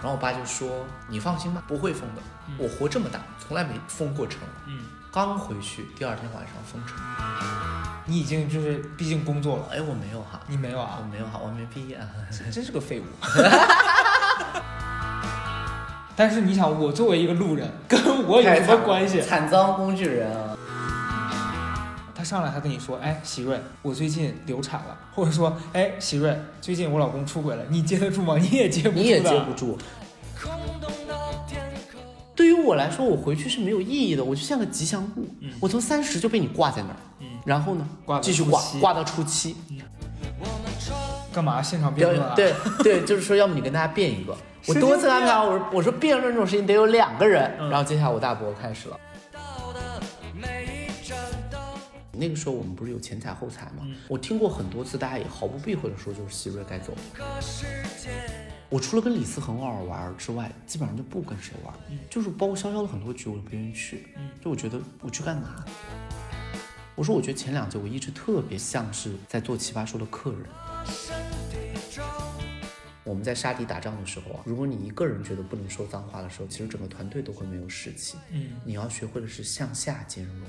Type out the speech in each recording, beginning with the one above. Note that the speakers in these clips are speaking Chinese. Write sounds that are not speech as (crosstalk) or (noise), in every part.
然后我爸就说：“你放心吧，不会封的。我活这么大，从来没封过城。嗯，刚回去，第二天晚上封城。你已经就是毕竟工作了，哎，我没有哈，你没有啊我啊？没有哈，我还没毕业啊。(laughs) 真真是个废物。(laughs) 但是你想，我作为一个路人，跟我有什么关系？惨遭工具人啊！他上来还跟你说，哎，喜瑞，我最近流产了，或者说，哎，喜瑞，最近我老公出轨了，你接得住吗？(laughs) 你也接不住的。你也接不住。对于我来说，我回去是没有意义的，我就像个吉祥物。嗯我从三十就被你挂在那儿，嗯然后呢，挂到继续挂挂到初七。干嘛现场辩对论啊？对对，就是说，要么你跟大家辩一个。(laughs) 我多次安病排啊，我说我说辩论这种事情得有两个人，嗯然后接下来我大伯开始了。那个时候我们不是有前采后采吗？嗯我听过很多次，大家也毫不避讳的说，就是希瑞该走。我除了跟李思恒偶尔玩之外，基本上就不跟谁玩，就是包括潇潇的很多局我都不愿意去，嗯就我觉得我去干嘛？我说我觉得前两届我一直特别像是在做奇葩说的客人。我们在沙地打仗的时候啊，如果你一个人觉得不能说脏话的时候，其实整个团队都会没有士气。嗯，你要学会的是向下兼容。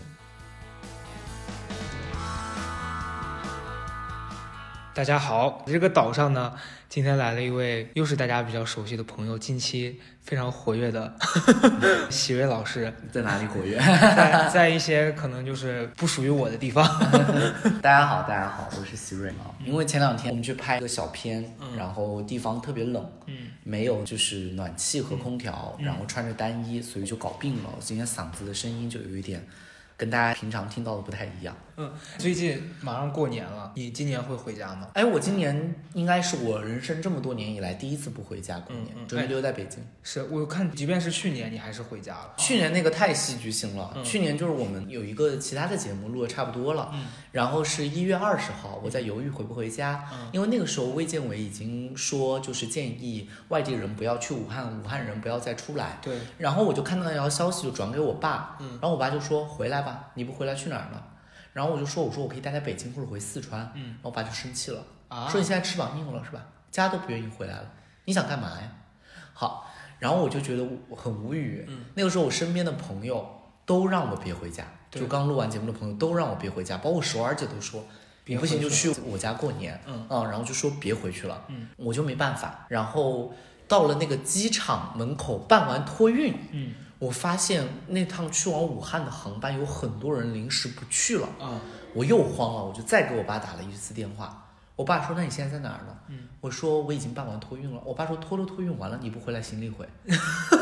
大家好，这个岛上呢，今天来了一位又是大家比较熟悉的朋友，近期非常活跃的 (laughs) 喜瑞老师，在哪里活跃？在在一些可能就是不属于我的地方。(laughs) 大家好，大家好，我是喜瑞啊。因为前两天我们去拍一个小片，然后地方特别冷，嗯，没有就是暖气和空调，然后穿着单衣，所以就搞病了。我今天嗓子的声音就有一点跟大家平常听到的不太一样。嗯，最近马上过年了，你今年会回家吗？哎，我今年应该是我人生这么多年以来第一次不回家过年，嗯嗯准备留在北京。是我看，即便是去年，你还是回家了。去年那个太戏剧性了，嗯。去年就是我们有一个其他的节目录的差不多了，嗯。然后是一月二十号，我在犹豫回不回家，嗯。因为那个时候卫健委已经说就是建议外地人不要去武汉，武汉人不要再出来，对，然后我就看到那条消息就转给我爸，嗯。然后我爸就说回来吧，你不回来去哪儿呢？然后我就说我说我可以待在北京或者回四川，嗯然后我爸就生气了，啊说你现在翅膀硬了是吧？家都不愿意回来了，你想干嘛呀？好，然后我就觉得我很无语。嗯那个时候我身边的朋友都让我别回家，就刚录完节目的朋友都让我别回家，包括首尔姐都说。你不行就去去我家过年，嗯然后就说别回去了，嗯，我就没办法。然后到了那个机场门口办完托运，嗯我发现那趟去往武汉的航班有很多人临时不去了，啊我又慌了，我就再给我爸打了一次电话。我爸说：“那你现在在哪儿呢？”嗯，我说：“我已经办完托运了。”我爸说：“托都托运完了，你不回来行李回。(laughs) ”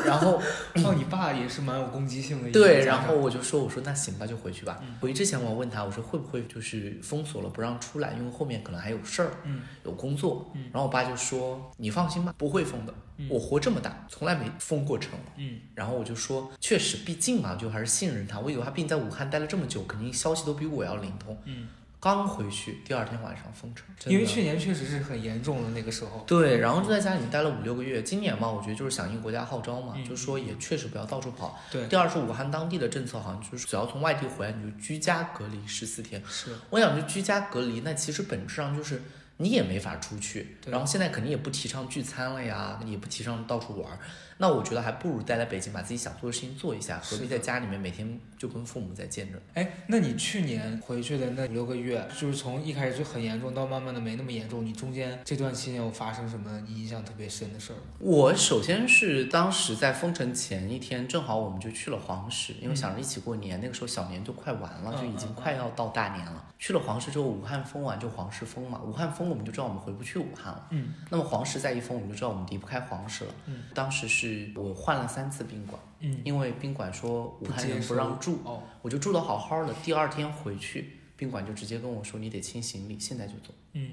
然后哦，你爸也是蛮有攻击性的对，然后我就说：“我说那行吧，就回去吧。嗯回之前我问他，我说会不会就是封锁了不让出来，因为后面可能还有事儿，嗯有工作。嗯然后我爸就说：“你放心吧，不会封的。嗯我活这么大，从来没封过城。”嗯然后我就说，确实，毕竟嘛，就还是信任他。我以为他毕竟在武汉待了这么久，肯定消息都比我要灵通。嗯，刚回去，第二天晚上封城，因为去年确实是很严重的那个时候。对，然后就在家里待了五六个月。今年嘛，我觉得就是响应国家号召嘛，嗯就是说也确实不要到处跑。对，第二是武汉当地的政策，好像就是只要从外地回来，你就居家隔离十四天。是我想就居家隔离，那其实本质上就是你也没法出去，然后现在肯定也不提倡聚餐了呀，也不提倡到处玩儿。那我觉得还不如待在北京，把自己想做的事情做一下，何必在家里面每天就跟父母在见着？哎，那你去年回去的那五六个月，就是从一开始就很严重到慢慢的没那么严重，你中间这段期间有发生什么你印象特别深的事儿吗？我首先是当时在封城前一天，正好我们就去了黄石，因为想着一起过年，那个时候小年就快完了，嗯就已经快要到大年了。去了黄石之后，武汉封完就黄石封嘛，武汉封了我们就知道我们回不去武汉了。嗯那么黄石再一封，我们就知道我们离不开黄石了。嗯，当时是我换了三次宾馆，嗯，因为宾馆说武汉人不让住，哦，我就住的好好的。第二天回去，宾馆就直接跟我说你得清行李，现在就走。嗯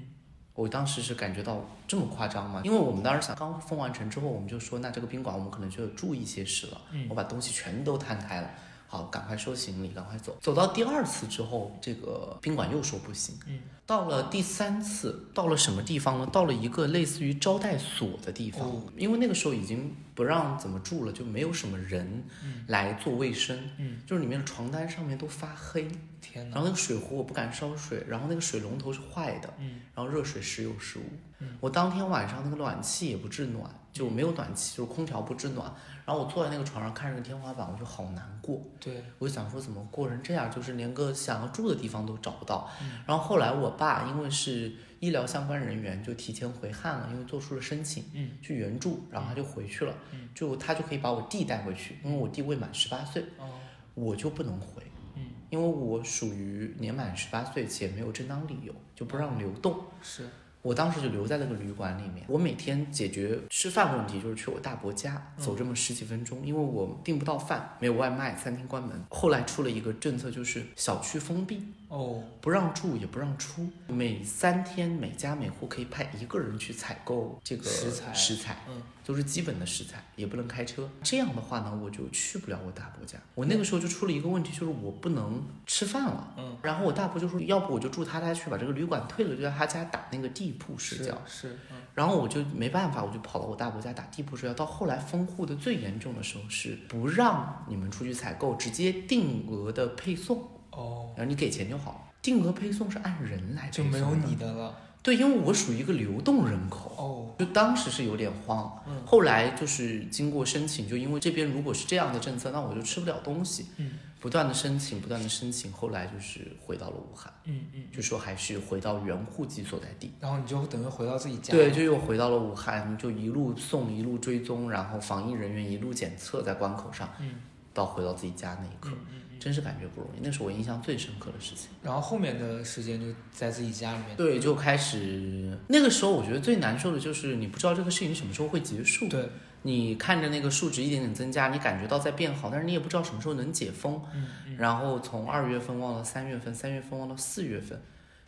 我当时是感觉到这么夸张吗？因为我们当时想刚封完城之后，我们就说那这个宾馆我们可能就要住一些时了。嗯我把东西全都摊开了，好，赶快收行李，赶快走。走到第二次之后，这个宾馆又说不行。嗯，到了第三次，到了什么地方呢？到了一个类似于招待所的地方，哦因为那个时候已经不让怎么住了，就没有什么人嗯来做卫生，嗯，就是里面的床单上面都发黑，天哪，然后那个水壶我不敢烧水，然后那个水龙头是坏的，嗯然后热水时有时无。嗯我当天晚上那个暖气也不制暖，就没有暖气，就是空调不制暖。然后我坐在那个床上看着天花板，我就好难过。对，我就想说怎么过成这样，就是连个想要住的地方都找不到。然后后来我爸因为是医疗相关人员，就提前回汉了，因为做出了申请，嗯，去援助，然后他就回去了，嗯，就他就可以把我弟带回去，因为我弟未满十八岁，哦，我就不能回，嗯，因为我属于年满十八岁且没有正当理由，就不让流动。是，我当时就留在那个旅馆里面，我每天解决吃饭问题就是去我大伯家走这么十几分钟，因为我订不到饭，没有外卖，餐厅关门。后来出了一个政策，就是小区封闭，哦，不让住也不让出，每三天每家每户可以派一个人去采购这个食材食材，嗯，都是基本的食材，也不能开车。这样的话呢，我就去不了我大伯家。我那个时候就出了一个问题，就是我不能吃饭了。嗯，然后我大伯就说，要不我就住他家去，把这个旅馆退了，就在他家打那个地铺睡觉。是，嗯，然后我就没办法，我就跑到我大伯家打地铺睡觉。到后来封户的最严重的时候是不让你们出去采购，直接定额的配送，哦，然后你给钱就好。了。定额配送是按人来就没有你的了，对，因为我属于一个流动人口，哦，就当时是有点慌。嗯。后来就是经过申请，就因为这边如果是这样的政策，那我就吃不了东西。嗯，不断的申请，不断的申请，后来就是回到了武汉，嗯嗯，就说还是回到原户籍所在地。然后你就等于回到自己家，对，，就又回到了武汉，就一路送，一路追踪，然后防疫人员一路检测在关口上，嗯。到回到自己家那一刻，嗯，真是感觉不容易。那是我印象最深刻的事情。然后后面的时间就在自己家里面，对，就开始那个时候，我觉得最难受的就是你不知道这个事情什么时候会结束。对，你看着那个数值一点点增加，你感觉到在变好，但是你也不知道什么时候能解封。嗯嗯，然后从二月份望到三月份，三月份望到四月份，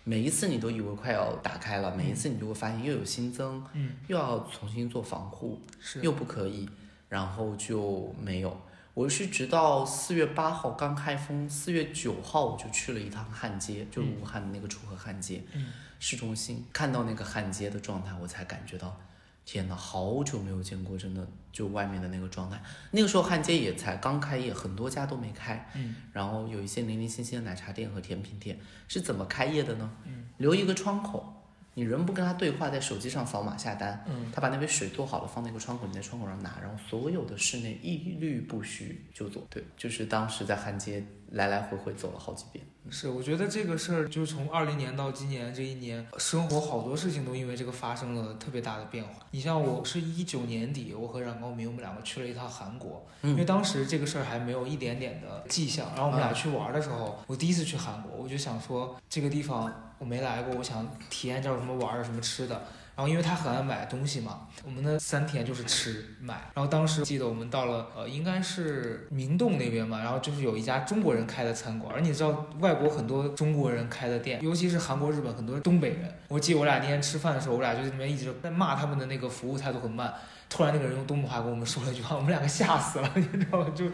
每一次你都以为快要打开了，每一次你就会发现又有新增，嗯，又要重新做防护，是，又不可以，然后就没有。我是直到四月八号刚开封，四月九号我就去了一趟汉街，就是武汉的那个楚河汉街，嗯市中心，看到那个汉街的状态，我才感觉到，天呐，好久没有见过，真的就外面的那个状态。那个时候汉街也才刚开业，很多家都没开，嗯然后有一些零零星星的奶茶店和甜品店是怎么开业的呢？嗯留一个窗口，你人不跟他对话，在手机上扫码下单，嗯，他把那杯水做好了，放那个窗口，你在窗口上拿，然后所有的室内一律不许就坐。对，就是当时在汉街来来回回走了好几遍。是，我觉得这个事儿就是从二零年到今年这一年，生活好多事情都因为这个发生了特别大的变化。你像我是一九年底，我和冉高明我们两个去了一趟韩国，嗯因为当时这个事儿还没有一点点的迹象。然后我们俩去玩的时候，我第一次去韩国，我就想说这个地方我没来过，我想体验一下有什么玩儿，什么吃的。然后因为他很爱买东西嘛，我们的三天就是吃买。然后当时记得我们到了呃应该是明洞那边嘛，然后就是有一家中国人开的餐馆，而你知道外国很多中国人开的店，尤其是韩国、日本很多东北人。我记得我俩那天吃饭的时候，我俩就在那边一直在骂他们的那个服务态度很慢。突然那个人用东北话跟我们说了一句话，我们两个吓死了，(laughs) 你知道吗？就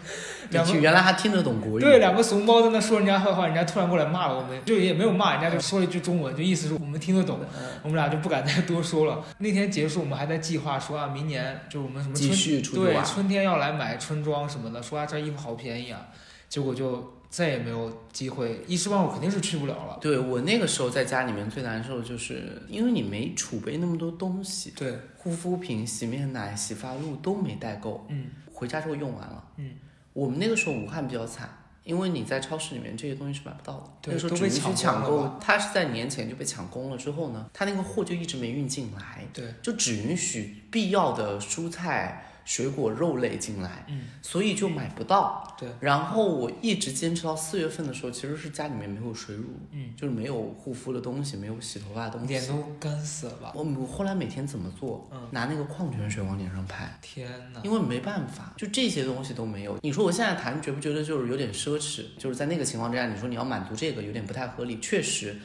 两个原来还听得懂国语。对，两个怂包在那说人家坏话，人家突然过来骂了我们，就也没有骂，人家就说了一句中文，就意思是我们听得懂，我们俩就不敢再多说了。那天结束，我们还在计划说啊，明年就是我们什么继春对。春天要来买春装什么的，说啊这衣服好便宜啊，结果就再也没有机会，一时半会儿肯定是去不了了。对我那个时候在家里面最难受的就是，因为你没储备那么多东西，对，护肤品、洗面奶、洗发露都没带够，嗯回家之后用完了。嗯，我们那个时候武汉比较惨，因为你在超市里面这些东西是买不到的。对那个时候只允许抢购，它是在年前就被抢空了之后呢，它那个货就一直没运进来，对，就只允许必要的蔬菜、水果、肉类进来，嗯所以就买不到。对，然后我一直坚持到四月份的时候，其实是家里面没有水乳，嗯，就是没有护肤的东西，没有洗头发的东西。脸都干死了吧？我我后来每天怎么做？嗯拿那个矿泉水往脸上拍。天哪！因为没办法，就这些东西都没有。你说我现在谈，觉不觉得就是有点奢侈？就是在那个情况之下，你说你要满足这个，有点不太合理，确实。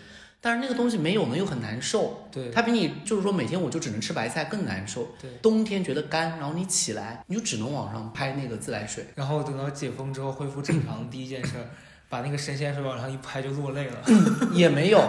但是那个东西没有呢，又很难受。对它比你就是说每天我就只能吃白菜更难受。对，冬天觉得干，然后你起来你就只能往上拍那个自来水。然后等到解封之后恢复正常，第一件事儿，把那个神仙水往上一拍就落泪了。(coughs) 也没有。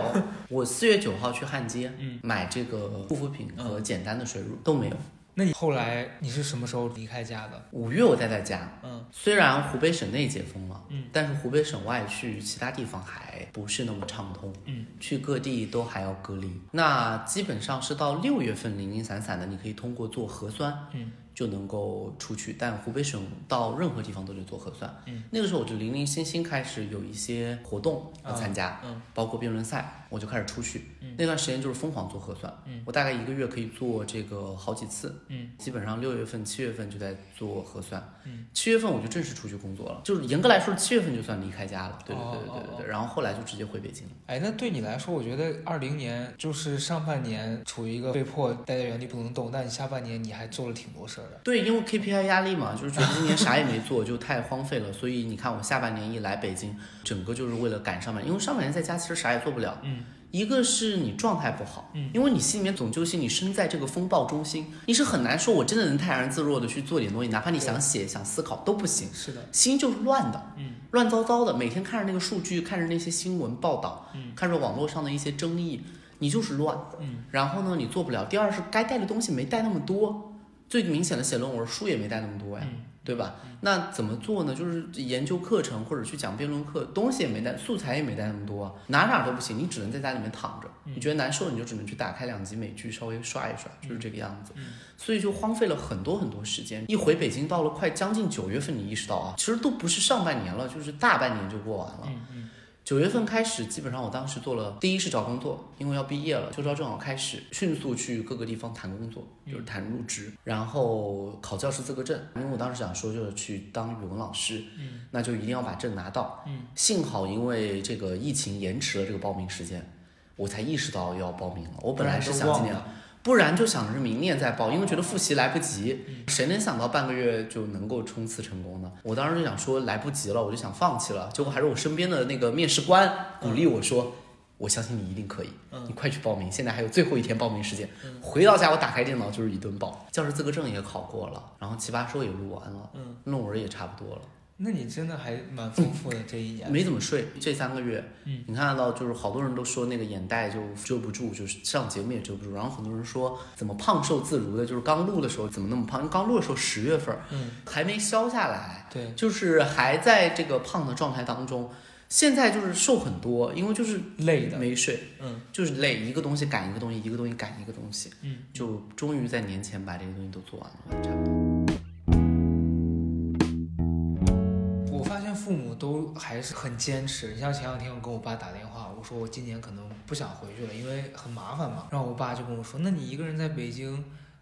我四月九号去汉街嗯，买这个护肤品和简单的水乳都没有。那你后来你是什么时候离开家的？五月我待在家，嗯虽然湖北省内解封了，嗯，但是湖北省外去其他地方还不是那么畅通，嗯，去各地都还要隔离。那基本上是到六月份零零散散的，你可以通过做核酸，嗯，就能够出去。但湖北省到任何地方都得做核酸，嗯，那个时候我就零零星星开始有一些活动要参加，嗯包括辩论赛，我就开始出去。嗯那段时间就是疯狂做核酸，嗯我大概一个月可以做这个好几次，嗯基本上六月份、七月份就在做核酸，嗯，七月份我就正式出去工作了，就是严格来说，七月份就算离开家了，对对哦对对对对，然后后来就直接回北京了。哎，那对你来说，我觉得二零年就是上半年处于一个被迫待在原地不能动，但你下半年你还做了挺多事儿的。对，因为 KPI 压力嘛，就是觉得今年啥也没做，就太荒废了，所以你看我下半年一来北京，整个就是为了赶上半年，因为上半年在家其实啥也做不了，嗯，一个是你状态不好，嗯，因为你心里面总揪心，你身在这个风暴中心，你是很难说我真的能泰然自若的去做点东西，哪怕你想写想思考都不行，是的，心就是乱的，嗯，乱糟糟的，每天看着那个数据，看着那些新闻报道，嗯，看着网络上的一些争议，你就是乱，嗯，然后呢，你做不了。第二是该带的东西没带那么多，最明显的写论文书也没带那么多呀，嗯对吧？那怎么做呢？就是研究课程或者去讲辩论课，东西也没带，素材也没带那么多，哪哪都不行，你只能在家里面躺着。嗯你觉得难受，你就只能去打开两集美剧稍微刷一刷，就是这个样子。嗯所以就荒废了很多很多时间。一回北京，到了快将近九月份，你意识到啊，其实都不是上半年了，就是大半年就过完了。嗯嗯九月份开始，基本上我当时做了，第一是找工作，因为要毕业了，秋招正好开始，迅速去各个地方谈工作，就是谈入职，然后考教师资格证，因为我当时想说就是去当语文老师，嗯，那就一定要把证拿到，嗯，幸好因为这个疫情延迟了这个报名时间，我才意识到要报名了，我本来是想今年。不然就想着明年再报，因为觉得复习来不及，谁能想到半个月就能够冲刺成功呢？我当时就想说来不及了，我就想放弃了。结果还是我身边的那个面试官鼓励我说：“我相信你一定可以，你快去报名，现在还有最后一天报名时间。”回到家我打开电脑就是一顿报，教师资格证也考过了，然后奇葩说也录完了，嗯，论文也差不多了。那你真的还蛮丰富的这一年。没怎么睡，这三个月，嗯，你看得到，就是好多人都说那个眼袋就遮不住，就是上节目也遮不住，然后很多人说怎么胖瘦自如的，就是刚录的时候怎么那么胖？因为刚录的时候十月份，嗯，还没消下来，对，就是还在这个胖的状态当中。现在就是瘦很多，因为就是累的。没睡，嗯就是累，一个东西赶一个东西，一个东西赶一个东西，嗯，就终于在年前把这些东西都做完了，差不多。父母都还是很坚持。你像前两天我跟我爸打电话，我说我今年可能不想回去了，因为很麻烦嘛。然后我爸就跟我说：“那你一个人在北京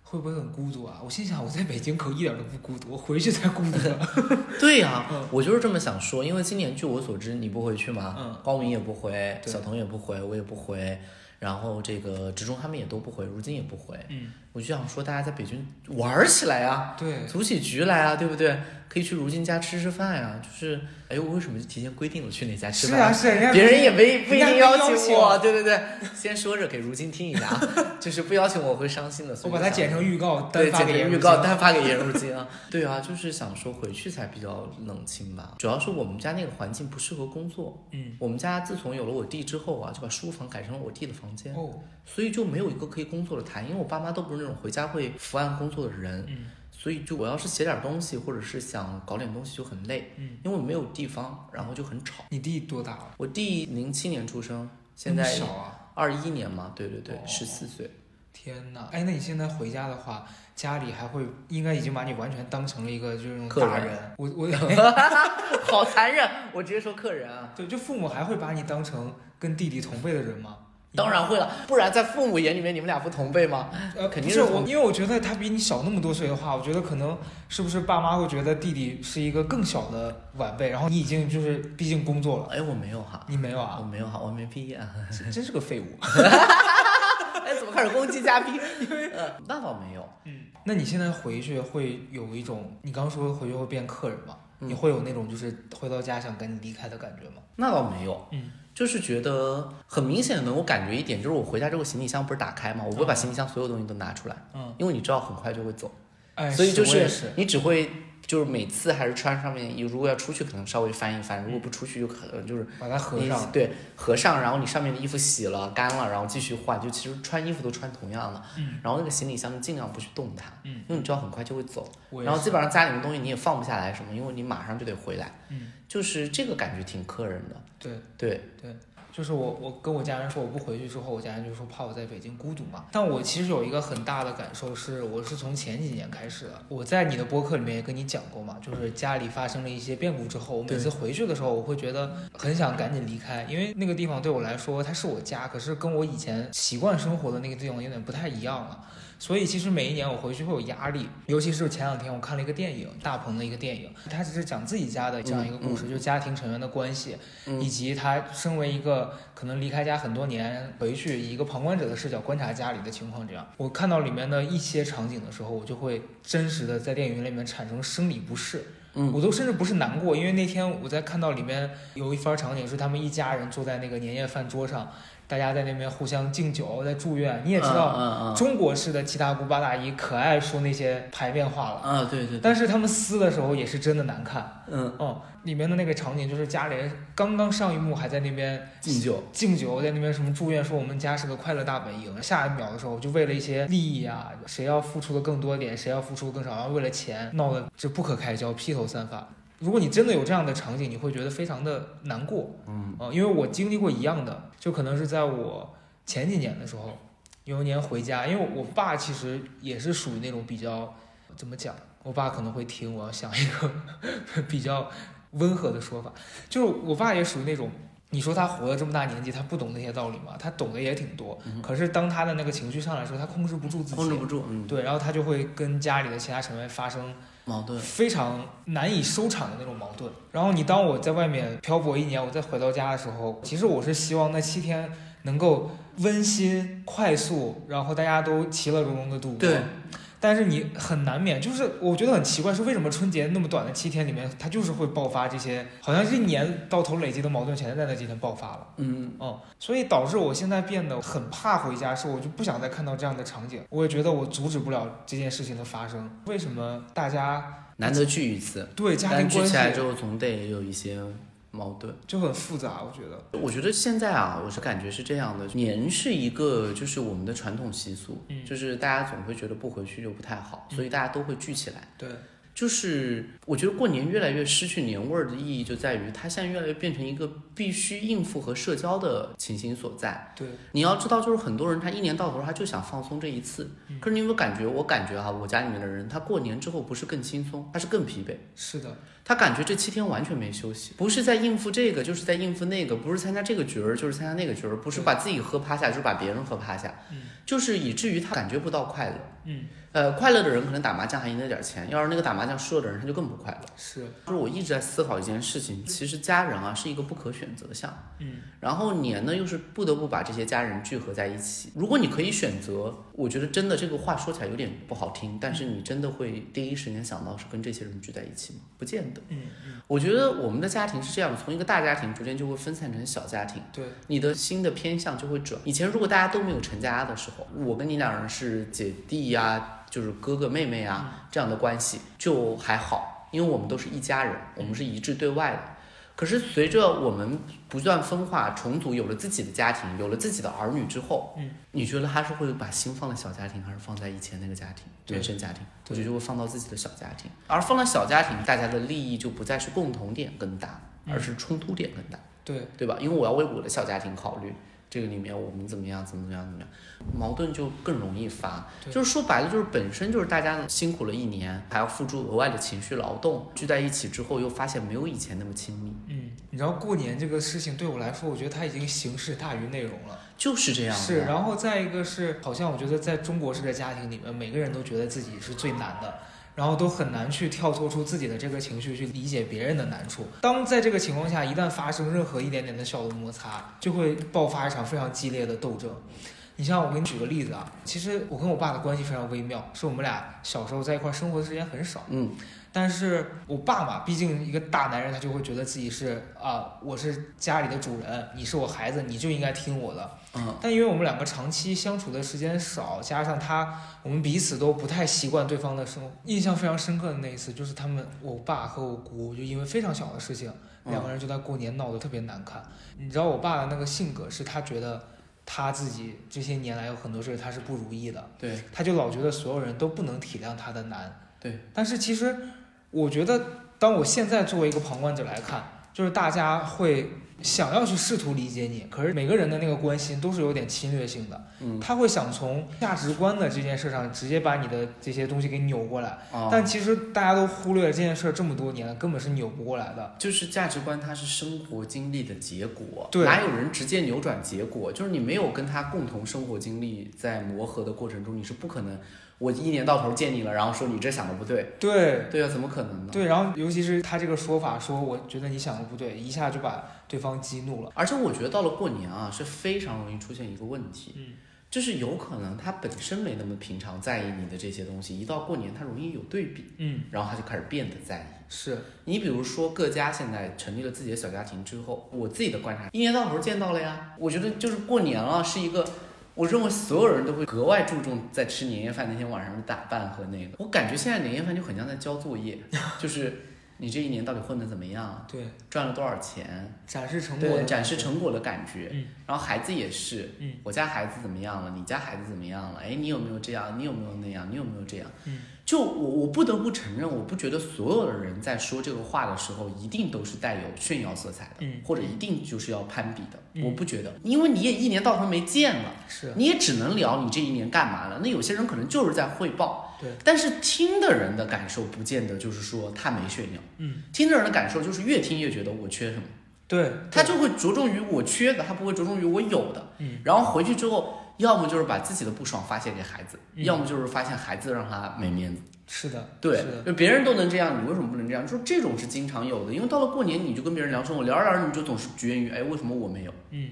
会不会很孤独啊？”我心想我在北京可一点都不孤独，我回去才孤独呢。(laughs) 对呀、嗯我就是这么想说，因为今年据我所知，你不回去嘛，嗯高明也不回，小童也不回，我也不回，然后这个职中他们也都不回，如今也不回，嗯，我就想说大家在北京玩儿起来啊，对，组起局来啊，对不对？可以去如今家吃吃饭呀、就是，哎，我为什么就提前规定了去哪家吃饭？是啊是啊，别人也没不一定邀请请我，对对对，先说着给如今听一下啊，(laughs) 就是不邀请我会伤心的，我把它剪成预告，对，单发剪成预告单发给颜如晶啊。对啊，就是想说回去才比较冷清吧。主要是我们家那个环境不适合工作。嗯，我们家自从有了我弟之后啊，就把书房改成了我弟的房间，哦，所以就没有一个可以工作的台。因为我爸妈都不是那种回家会伏案工作的人，嗯所以就我要是写点东西，或者是想搞点东西就很累，嗯，因为我没有地方，然后就很吵。你弟多大了？我弟零七年出生，现在小啊！二一年嘛，对对对哦，十四岁。天呐！哎，那你现在回家的话，家里还会应该已经把你完全当成了一个就是那种客人。我我 (laughs) 好残忍，我直接说客人啊。对，就父母还会把你当成跟弟弟同辈的人吗？当然会了，不然在父母眼里面你们俩不同辈吗？呃，肯定是我，因为我觉得他比你小那么多岁的话，我觉得可能是不是爸妈会觉得弟弟是一个更小的晚辈，然后你已经就是毕竟工作了，哎，我没有哈，你没有啊我啊？没有哈，我没毕业啊。真真是个废物。(laughs) 哎，怎么开始攻击嘉宾？(laughs) 呃，那倒没有。嗯，那你现在回去会有一种，你刚说回去会变客人吗？嗯你会有那种就是回到家想赶紧离开的感觉吗？那倒没有，嗯，就是觉得很明显的能够感觉一点，就是我回家之后行李箱不是打开吗？我不会把嗯。行李箱所有东西都拿出来，嗯，因为你知道很快就会走，哎，所以就是，你只会就是每次还是穿上面衣，如果要出去可能稍微翻一翻，如果不出去就可能就是把它合上。对合上，然后你上面的衣服洗了干了，然后继续换，就其实穿衣服都穿同样的，嗯。然后那个行李箱尽量不去动它，嗯，因为你知道很快就会走，然后基本上家里面东西你也放不下来什么，因为你马上就得回来，嗯，就是这个感觉挺磕人的，对。对，对，就是我我跟我家人说我不回去之后，我家人就说怕我在北京孤独嘛。但我其实有一个很大的感受是，我是从前几年开始的。我在你的播客里面也跟你讲过嘛，就是家里发生了一些变故之后，我每次回去的时候，我会觉得很想赶紧离开，因为那个地方对我来说它是我家，可是跟我以前习惯生活的那个地方有点不太一样了。所以其实每一年我回去会有压力，尤其是前两天我看了一个电影，大鹏的一个电影，他只是讲自己家的这样一个故事，就是家庭成员的关系，嗯以及他身为一个可能离开家很多年，回去以一个旁观者的视角观察家里的情况。这样，我看到里面的一些场景的时候，我就会真实的在电影院里面产生生理不适。嗯我都甚至不是难过，因为那天我在看到里面有一番场景是他们一家人坐在那个年夜饭桌上，大家在那边互相敬酒，在祝愿。你也知道，嗯嗯嗯中国式的七大姑八大姨可爱说那些排面话了，啊，对对，但是他们撕的时候也是真的难看。嗯，哦，里面的那个场景就是家里人刚刚上一幕还在那边敬酒，敬酒，在那边什么祝愿说我们家是个快乐大本营，下一秒的时候就为了一些利益啊，谁要付出的更多点，谁要付出的更少，然后为了钱闹得就不可开交，披头散发。如果你真的有这样的场景，你会觉得非常的难过，嗯呃，因为我经历过一样的，就可能是在我前几年的时候，有一年回家，因为我爸其实也是属于那种比较怎么讲，我爸可能会听，我要想一个比较温和的说法，就是我爸也属于那种。你说他活了这么大年纪，他不懂那些道理吗？他懂得也挺多，可是当他的那个情绪上来的时候，他控制不住自己，控制不住，嗯，对，然后他就会跟家里的其他成员发生矛盾，非常难以收场的那种矛盾。然后你当我在外面漂泊一年，我再回到家的时候，其实我是希望那七天能够温馨、快速，然后大家都其乐融融的度过。对。但是你很难免，就是我觉得很奇怪，是为什么春节那么短的七天里面，它就是会爆发这些，好像一年到头累积的矛盾，全在那几天爆发了。嗯，嗯，所以导致我现在变得很怕回家，是我就不想再看到这样的场景。我也觉得我阻止不了这件事情的发生。为什么大家难得聚一次，对家庭关系起来之后总得有一些矛盾。就很复杂？我觉得，我觉得现在啊，我是感觉是这样的，年是一个就是我们的传统习俗，嗯就是大家总会觉得不回去就不太好，所以大家都会聚起来。对，就是我觉得过年越来越失去年味儿的意义，就在于它现在越来越变成一个必须应付和社交的情形所在。对，你要知道，就是很多人他一年到头他就想放松这一次，嗯可是你有没有感觉？我感觉哈、我家里面的人他过年之后不是更轻松，他是更疲惫。是的，他感觉这七天完全没休息，不是在应付这个，就是在应付那个，不是参加这个局儿，就是参加那个局儿，不是把自己喝趴下，就是把别人喝趴下，嗯就是以至于他感觉不到快乐。嗯，呃，快乐的人可能打麻将还赢了点钱，要是那个打麻将输了的人，他就更不快乐。是，就是我一直在思考一件事情，其实家人啊是一个不可选择项，嗯，然后年呢又是不得不把这些家人聚合在一起。如果你可以选择，我觉得真的这个话说起来有点不好听，但是你真的会第一时间想到是跟这些人聚在一起吗？不见得。嗯嗯，我觉得我们的家庭是这样的，从一个大家庭逐渐就会分散成小家庭，对，你的新的偏向就会转。以前如果大家都没有成家的时候，我跟你两人是姐弟呀、就是哥哥妹妹啊这样的关系就还好，因为我们都是一家人，我们是一致对外的。可是随着我们不断分化、重组，有了自己的家庭，有了自己的儿女之后，嗯，你觉得他是会把心放在小家庭，还是放在以前那个家庭原生家庭？我对觉得就会放到自己的小家庭，而放到小家庭，大家的利益就不再是共同点更大，嗯而是冲突点更大。对，对吧？因为我要为我的小家庭考虑，这个里面我们怎么样，怎么怎么样，怎么样，矛盾就更容易发。就是说白了，就是本身就是大家辛苦了一年，还要付出额外的情绪劳动，聚在一起之后又发现没有以前那么亲密，嗯，你知道过年这个事情对我来说，我觉得它已经形式大于内容了。就是这样。是，然后再一个是，好像我觉得在中国式的家庭里面，每个人都觉得自己是最难的，然后都很难去跳脱出自己的这个情绪去理解别人的难处。当在这个情况下，一旦发生任何一点点的小的摩擦，就会爆发一场非常激烈的斗争。你像我给你举个例子啊，其实我跟我爸的关系非常微妙，是我们俩小时候在一块生活的时间很少。嗯但是我爸嘛，毕竟一个大男人，他就会觉得自己是啊、我是家里的主人，你是我孩子，你就应该听我的。嗯。但因为我们两个长期相处的时间少，加上他我们彼此都不太习惯对方的生活，印象非常深刻的那一次，就是他们我爸和我姑就因为非常小的事情，嗯两个人就在过年闹得特别难看。你知道我爸的那个性格是他觉得他自己这些年来有很多事他是不如意的，对。他就老觉得所有人都不能体谅他的难。对，但是其实我觉得，当我现在作为一个旁观者来看，就是大家会想要去试图理解你，可是每个人的那个关心都是有点侵略性的，嗯。他会想从价值观的这件事上直接把你的这些东西给扭过来，啊，但其实大家都忽略了这件事儿这么多年了，根本是扭不过来的。就是价值观，它是生活经历的结果，对。哪有人直接扭转结果？就是你没有跟他共同生活经历，在磨合的过程中，你是不可能，我一年到头见你了，然后说你这想的不对，对对啊，怎么可能呢？对，然后尤其是他这个说法，说我觉得你想的不对，一下就把对方激怒了。而且我觉得到了过年啊，是非常容易出现一个问题，嗯，就是有可能他本身没那么平常在意你的这些东西，一到过年他容易有对比，嗯，然后他就开始变得在意。是，你比如说各家现在成立了自己的小家庭之后，我自己的观察，一年到头见到了呀。我觉得就是过年了，是一个，我认为所有人都会格外注重在吃年夜饭那天晚上的打扮和那个。我感觉现在年夜饭就很像在交作业，(laughs) 就是你这一年到底混得怎么样，对，赚了多少钱，展示成果对，展示成果的感觉。嗯然后孩子也是，嗯我家孩子怎么样了，你家孩子怎么样了？哎，你有没有这样？你有没有那样？你有没有这样？嗯，就我我不得不承认，我不觉得所有的人在说这个话的时候，一定都是带有炫耀色彩的，嗯或者一定就是要攀比的。嗯我不觉得，因为你也一年到头没见了，是，你也只能聊你这一年干嘛了。那有些人可能就是在汇报，对，但是听的人的感受不见得就是说他没炫耀，嗯，听的人的感受就是越听越觉得我缺什么。对，他就会着重于我缺的，他不会着重于我有的。嗯，然后回去之后，要么就是把自己的不爽发泄给孩子，嗯要么就是发现孩子让他没面子。是的，对，，就别人都能这样，你为什么不能这样？就是这种是经常有的，因为到了过年，你就跟别人聊生活，聊着聊着你就总是局限于，哎，为什么我没有？嗯，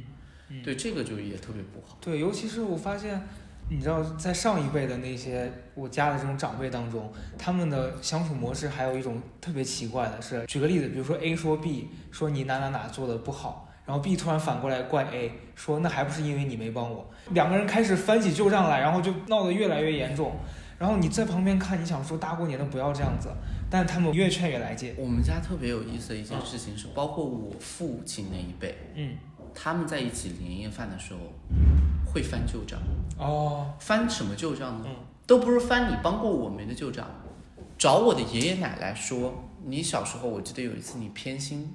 嗯对，这个就也特别不好。对，尤其是我发现，你知道，在上一辈的那些我家的这种长辈当中，他们的相处模式还有一种特别奇怪的是，举个例子，比如说 A 说 B 说你哪哪哪做的不好，然后 B 突然反过来怪 A 说那还不是因为你没帮我，两个人开始翻起旧账来，然后就闹得越来越严重。然后你在旁边看，你想说大过年的不要这样子，但他们越劝越来劲。我们家特别有意思的一件事情是，包括我父亲那一辈，嗯，他们在一起年夜饭的时候会翻旧账，哦，翻什么旧账呢？嗯都不是翻你帮过我们的旧账，找我的爷爷奶奶说，你小时候我记得有一次你偏心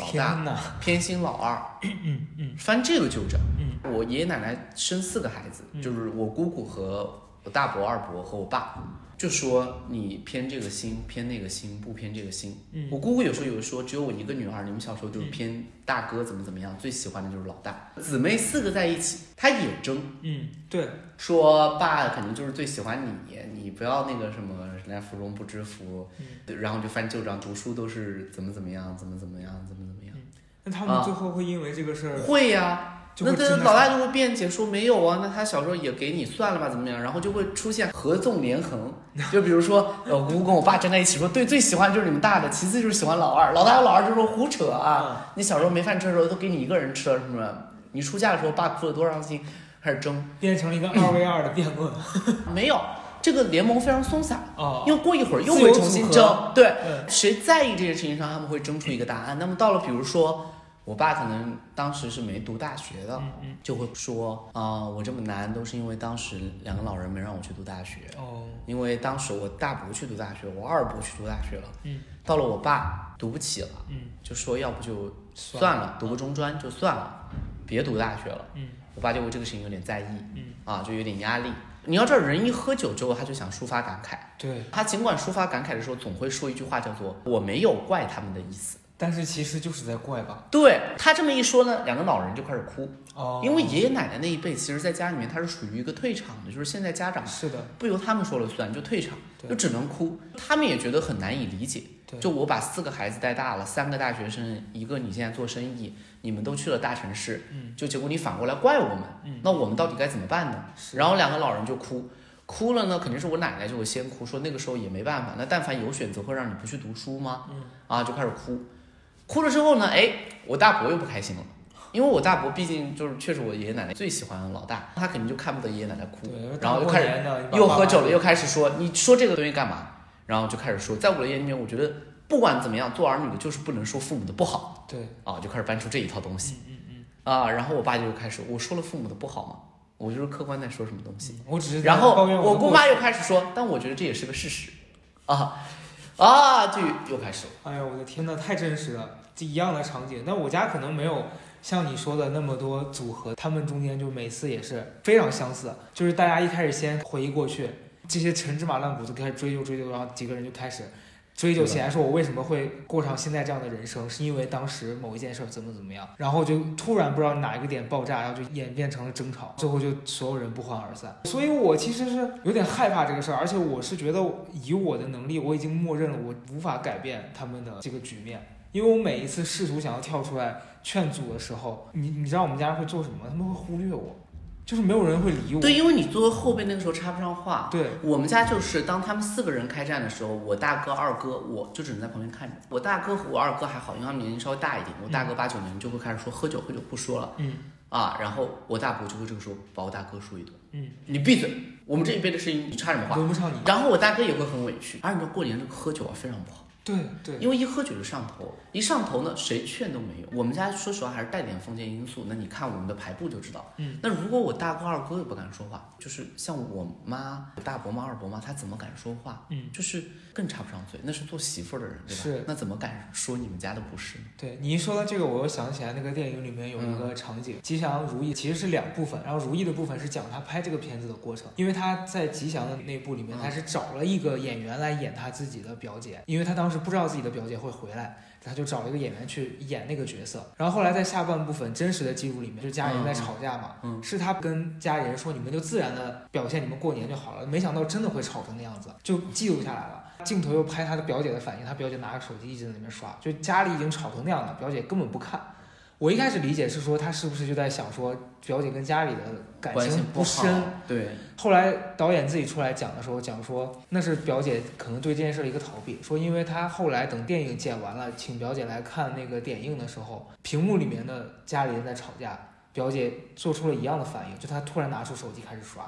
老大，偏心老二，嗯嗯翻这个旧账。嗯。我爷爷奶奶生四个孩子，嗯。就是我姑姑和我大伯、二伯和我爸，就说你偏这个心，偏那个心，不偏这个心。嗯。我姑姑有时候有说，只有我一个女儿，你们小时候就是偏大哥怎么怎么样，最喜欢的就是老大。姊妹四个在一起，她也争，嗯，对，说爸肯定就是最喜欢你，你不要那个什么人家福中不知福，嗯然后就翻旧账，读书都是怎么怎么样，怎么怎么样，怎么怎么样。那他们最后会因为这个事儿会呀、那他老大就会辩解说没有啊，那他小时候也给你算了吧，怎么样？然后就会出现合纵连横，(laughs) 就比如说，呃，我姑跟我爸站在一起说，对，最喜欢就是你们大的，其次就是喜欢老二，老大和老二就说胡扯啊，你小时候没饭吃的时候都给你一个人吃了什么？你出嫁的时候爸哭了多伤心，开始争，变成了一个二 v 二的辩论没有，这个联盟非常松散，哦因为过一会儿又会重新争，对，嗯。谁在意这件事情上，他们会争出一个答案。那么到了，比如说，我爸可能当时是没读大学的，嗯嗯。就会说啊、我这么难都是因为当时两个老人没让我去读大学，哦。因为当时我大伯去读大学，我二伯去读大学了，嗯。到了我爸读不起了，嗯。就说要不就算算了，读个中专就算了，别读大学了。嗯我爸就为这个事情有点在意，嗯啊，就有点压力。你要知道，人一喝酒之后，他就想抒发感慨。对他尽管抒发感慨的时候，总会说一句话，叫做“我没有怪他们的意思”，但是其实就是在怪吧。对他这么一说呢，两个老人就开始哭，哦因为爷爷奶奶那一辈，其实在家里面他是属于一个退场的，就是现在家长是的，不由他们说了算，就退场，对就只能哭。他们也觉得很难以理解。对就我把四个孩子带大了，三个大学生，一个你现在做生意，你们都去了大城市，嗯，就结果你反过来怪我们，嗯那我们到底该怎么办呢？是然后两个老人就哭，哭了呢，肯定是我奶奶就会先哭，说那个时候也没办法，那但凡有选择会让你不去读书吗？嗯，啊，就开始哭，哭了之后呢，哎，我大伯又不开心了。因为我大伯毕竟就是确实我爷爷奶奶最喜欢的老大，他肯定就看不得爷爷奶奶哭，对，然后就开始始又喝酒了，又开始说你说这个东西干嘛？然后就开始说，在我的眼里面，我觉得不管怎么样，做儿女的就是不能说父母的不好对，啊，就开始搬出这一套东西嗯嗯啊。然后我爸就开始我说了父母的不好吗？我就是客观在说什么东西。嗯，我只是在然后我姑妈又开始说，但我觉得这也是个事实啊啊，就又开始了。哎呀，我的天呐，太真实了，这一样的场景。那我家可能没有像你说的那么多组合，他们中间就每次也是非常相似，就是大家一开始先回忆过去，这些陈芝麻烂谷子开始追究追究，然后几个人就开始。追究起来，说我为什么会过上现在这样的人生，是因为当时某一件事儿怎么怎么样，然后就突然不知道哪一个点爆炸，然后就演变成了争吵，最后就所有人不欢而散。所以我其实是有点害怕这个事儿，而且我是觉得以我的能力，我已经默认了我无法改变他们的这个局面，因为我每一次试图想要跳出来劝阻的时候，你你知道我们家人会做什么？他们会忽略我，就是没有人会理我。对，因为你作为后辈，那个时候插不上话。对我们家就是当他们四个人开战的时候，我大哥、二哥，我就只能在旁边看着。我大哥和我二哥还好，因为他们年龄稍微大一点。我大哥八九年就会开始说喝酒，喝酒不说了嗯啊。然后我大伯就会这个时候把我大哥说一顿，嗯，你闭嘴，我们这一辈的事情你插什么话？轮不上你。然后我大哥也会很委屈，而你知道过年这个喝酒啊非常不好，对对，因为一喝酒就上头，一上头呢谁劝都没有。我们家说实话还是带点封建因素，那你看我们的排布就知道。嗯，那如果我大哥二哥也不敢说话，就是像我妈、我大伯妈、二伯妈，她怎么敢说话？嗯，就是更插不上嘴，那是做媳妇儿的人，对吧？是那怎么敢说你们家的不是呢？对你一说到这个，我又想起来那个电影里面有一个场景，吉祥如意其实是两部分，然后如意的部分是讲他拍这个片子的过程，因为他在吉祥的那部里面，嗯他是找了一个演员来演他自己的表姐，因为他当时不知道自己的表姐会回来。他就找了一个演员去演那个角色，然后后来在下半部分真实的记录里面，就是家人在吵架嘛，嗯是他跟家里人说你们就自然的表现你们过年就好了，没想到真的会吵成那样子，就记录下来了。镜头又拍他的表姐的反应，他表姐拿着手机一直在那边刷，就家里已经吵成那样了，表姐根本不看。我一开始理解是说他是不是就在想说表姐跟家里的感情不深，好，对，后来导演自己出来讲的时候，讲说那是表姐可能对这件事的一个逃避，说因为他后来等电影剪完了，请表姐来看那个点映的时候，屏幕里面的家里人在吵架，表姐做出了一样的反应，就她突然拿出手机开始刷，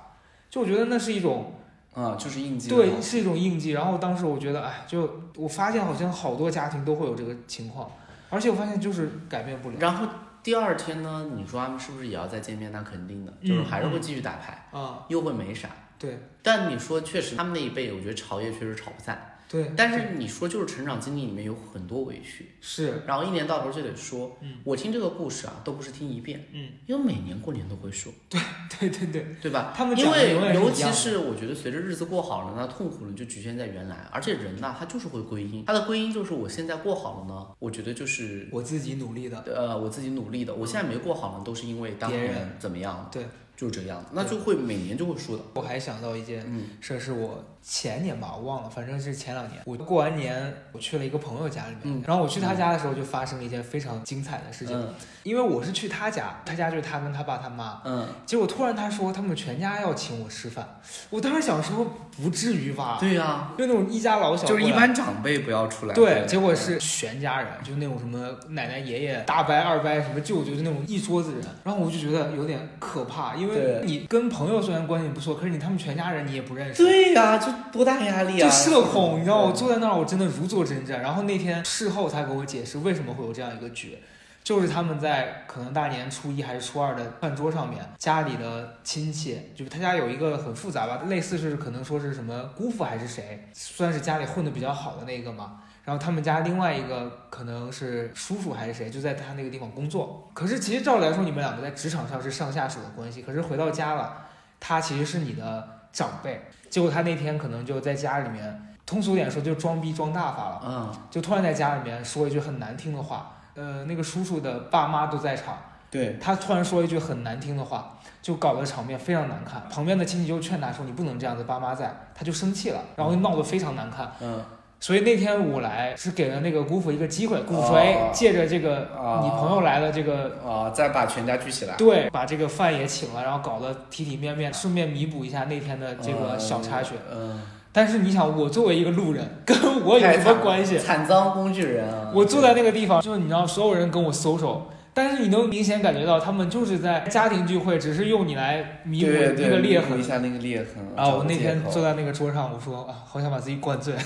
就我觉得那是一种嗯，就是应激对，是一种印记。然后当时我觉得，哎，就我发现好像好多家庭都会有这个情况，而且我发现就是改变不了然后第二天呢，你说他们是不是也要再见面？那肯定的，就是嗯还是会继续打牌，啊，又会没啥。对但你说确实，他们那一辈，我觉得吵也确实吵不散。对，但是你说就是成长经历里面有很多委屈，是，然后一年到头就得说。嗯。我听这个故事啊，都不是听一遍，嗯，因为每年过年都会说，对对对，对对吧？他们因为尤其是我觉得随着日子过好了那，痛苦呢就局限在原来，而且人呐，他就是会归因，他的归因就是我现在过好了呢，我觉得就是我自己努力的，呃我自己努力的，我现在没过好呢，都是因为当年怎么样，对，就是这个样子，那就会每年就会说的，我还想到一件嗯。事儿，是我前年吧，我忘了，反正是前两年，我过完年我去了一个朋友家里面，嗯然后我去他家的时候就发生了一件非常精彩的事情，嗯。因为我是去他家，他家就是他跟他爸他妈，嗯，结果突然他说他们全家要请我吃饭，我当时想说不至于吧，对呀、就那种一家老小，就是一般长辈不要出来，对，结果是全家人，就那种什么奶奶、爷爷、大伯、二伯，什么舅舅，就那种一桌子人。然后我就觉得有点可怕，因为你跟朋友虽然关系不错，可是你他们全家人你也不认识。对呀、这多大压力啊！就社恐，你知道，我坐在那儿，我真的如坐针毡。然后那天事后他给我解释为什么会有这样一个局，就是他们在可能大年初一还是初二的饭桌上面，家里的亲戚，就是他家有一个很复杂吧，类似是可能说是什么姑父还是谁，算是家里混的比较好的那个嘛。然后他们家另外一个可能是叔叔还是谁，就在他那个地方工作。可是其实照理来说，你们两个在职场上是上下属的关系，可是回到家了，他其实是你的长辈。结果他那天可能就在家里面通俗点说就装逼装大发了，嗯，就突然在家里面说一句很难听的话，呃，那个叔叔的爸妈都在场，对，他突然说一句很难听的话，就搞得场面非常难看。旁边的亲戚就劝他说：“你不能这样子，爸妈在。”他就生气了，然后就闹得非常难看。嗯，所以那天我来是给了那个姑父一个机会，姑父说：“哦哎，借着这个哦你朋友来了，这个啊，再把全家聚起来，对，把这个饭也请了，然后搞得体体面面，顺便弥补一下那天的这个小插曲。嗯，但是你想，我作为一个路人，跟我有什么关系？惨遭工具人啊！我坐在那个地方，就是你知道，所有人跟我搜手，但是你能明显感觉到他们就是在家庭聚会，只是用你来弥补对对那个裂痕弥补一。下那个裂痕。然后我那天坐在那个桌上，我说啊，好想把自己灌醉。(laughs)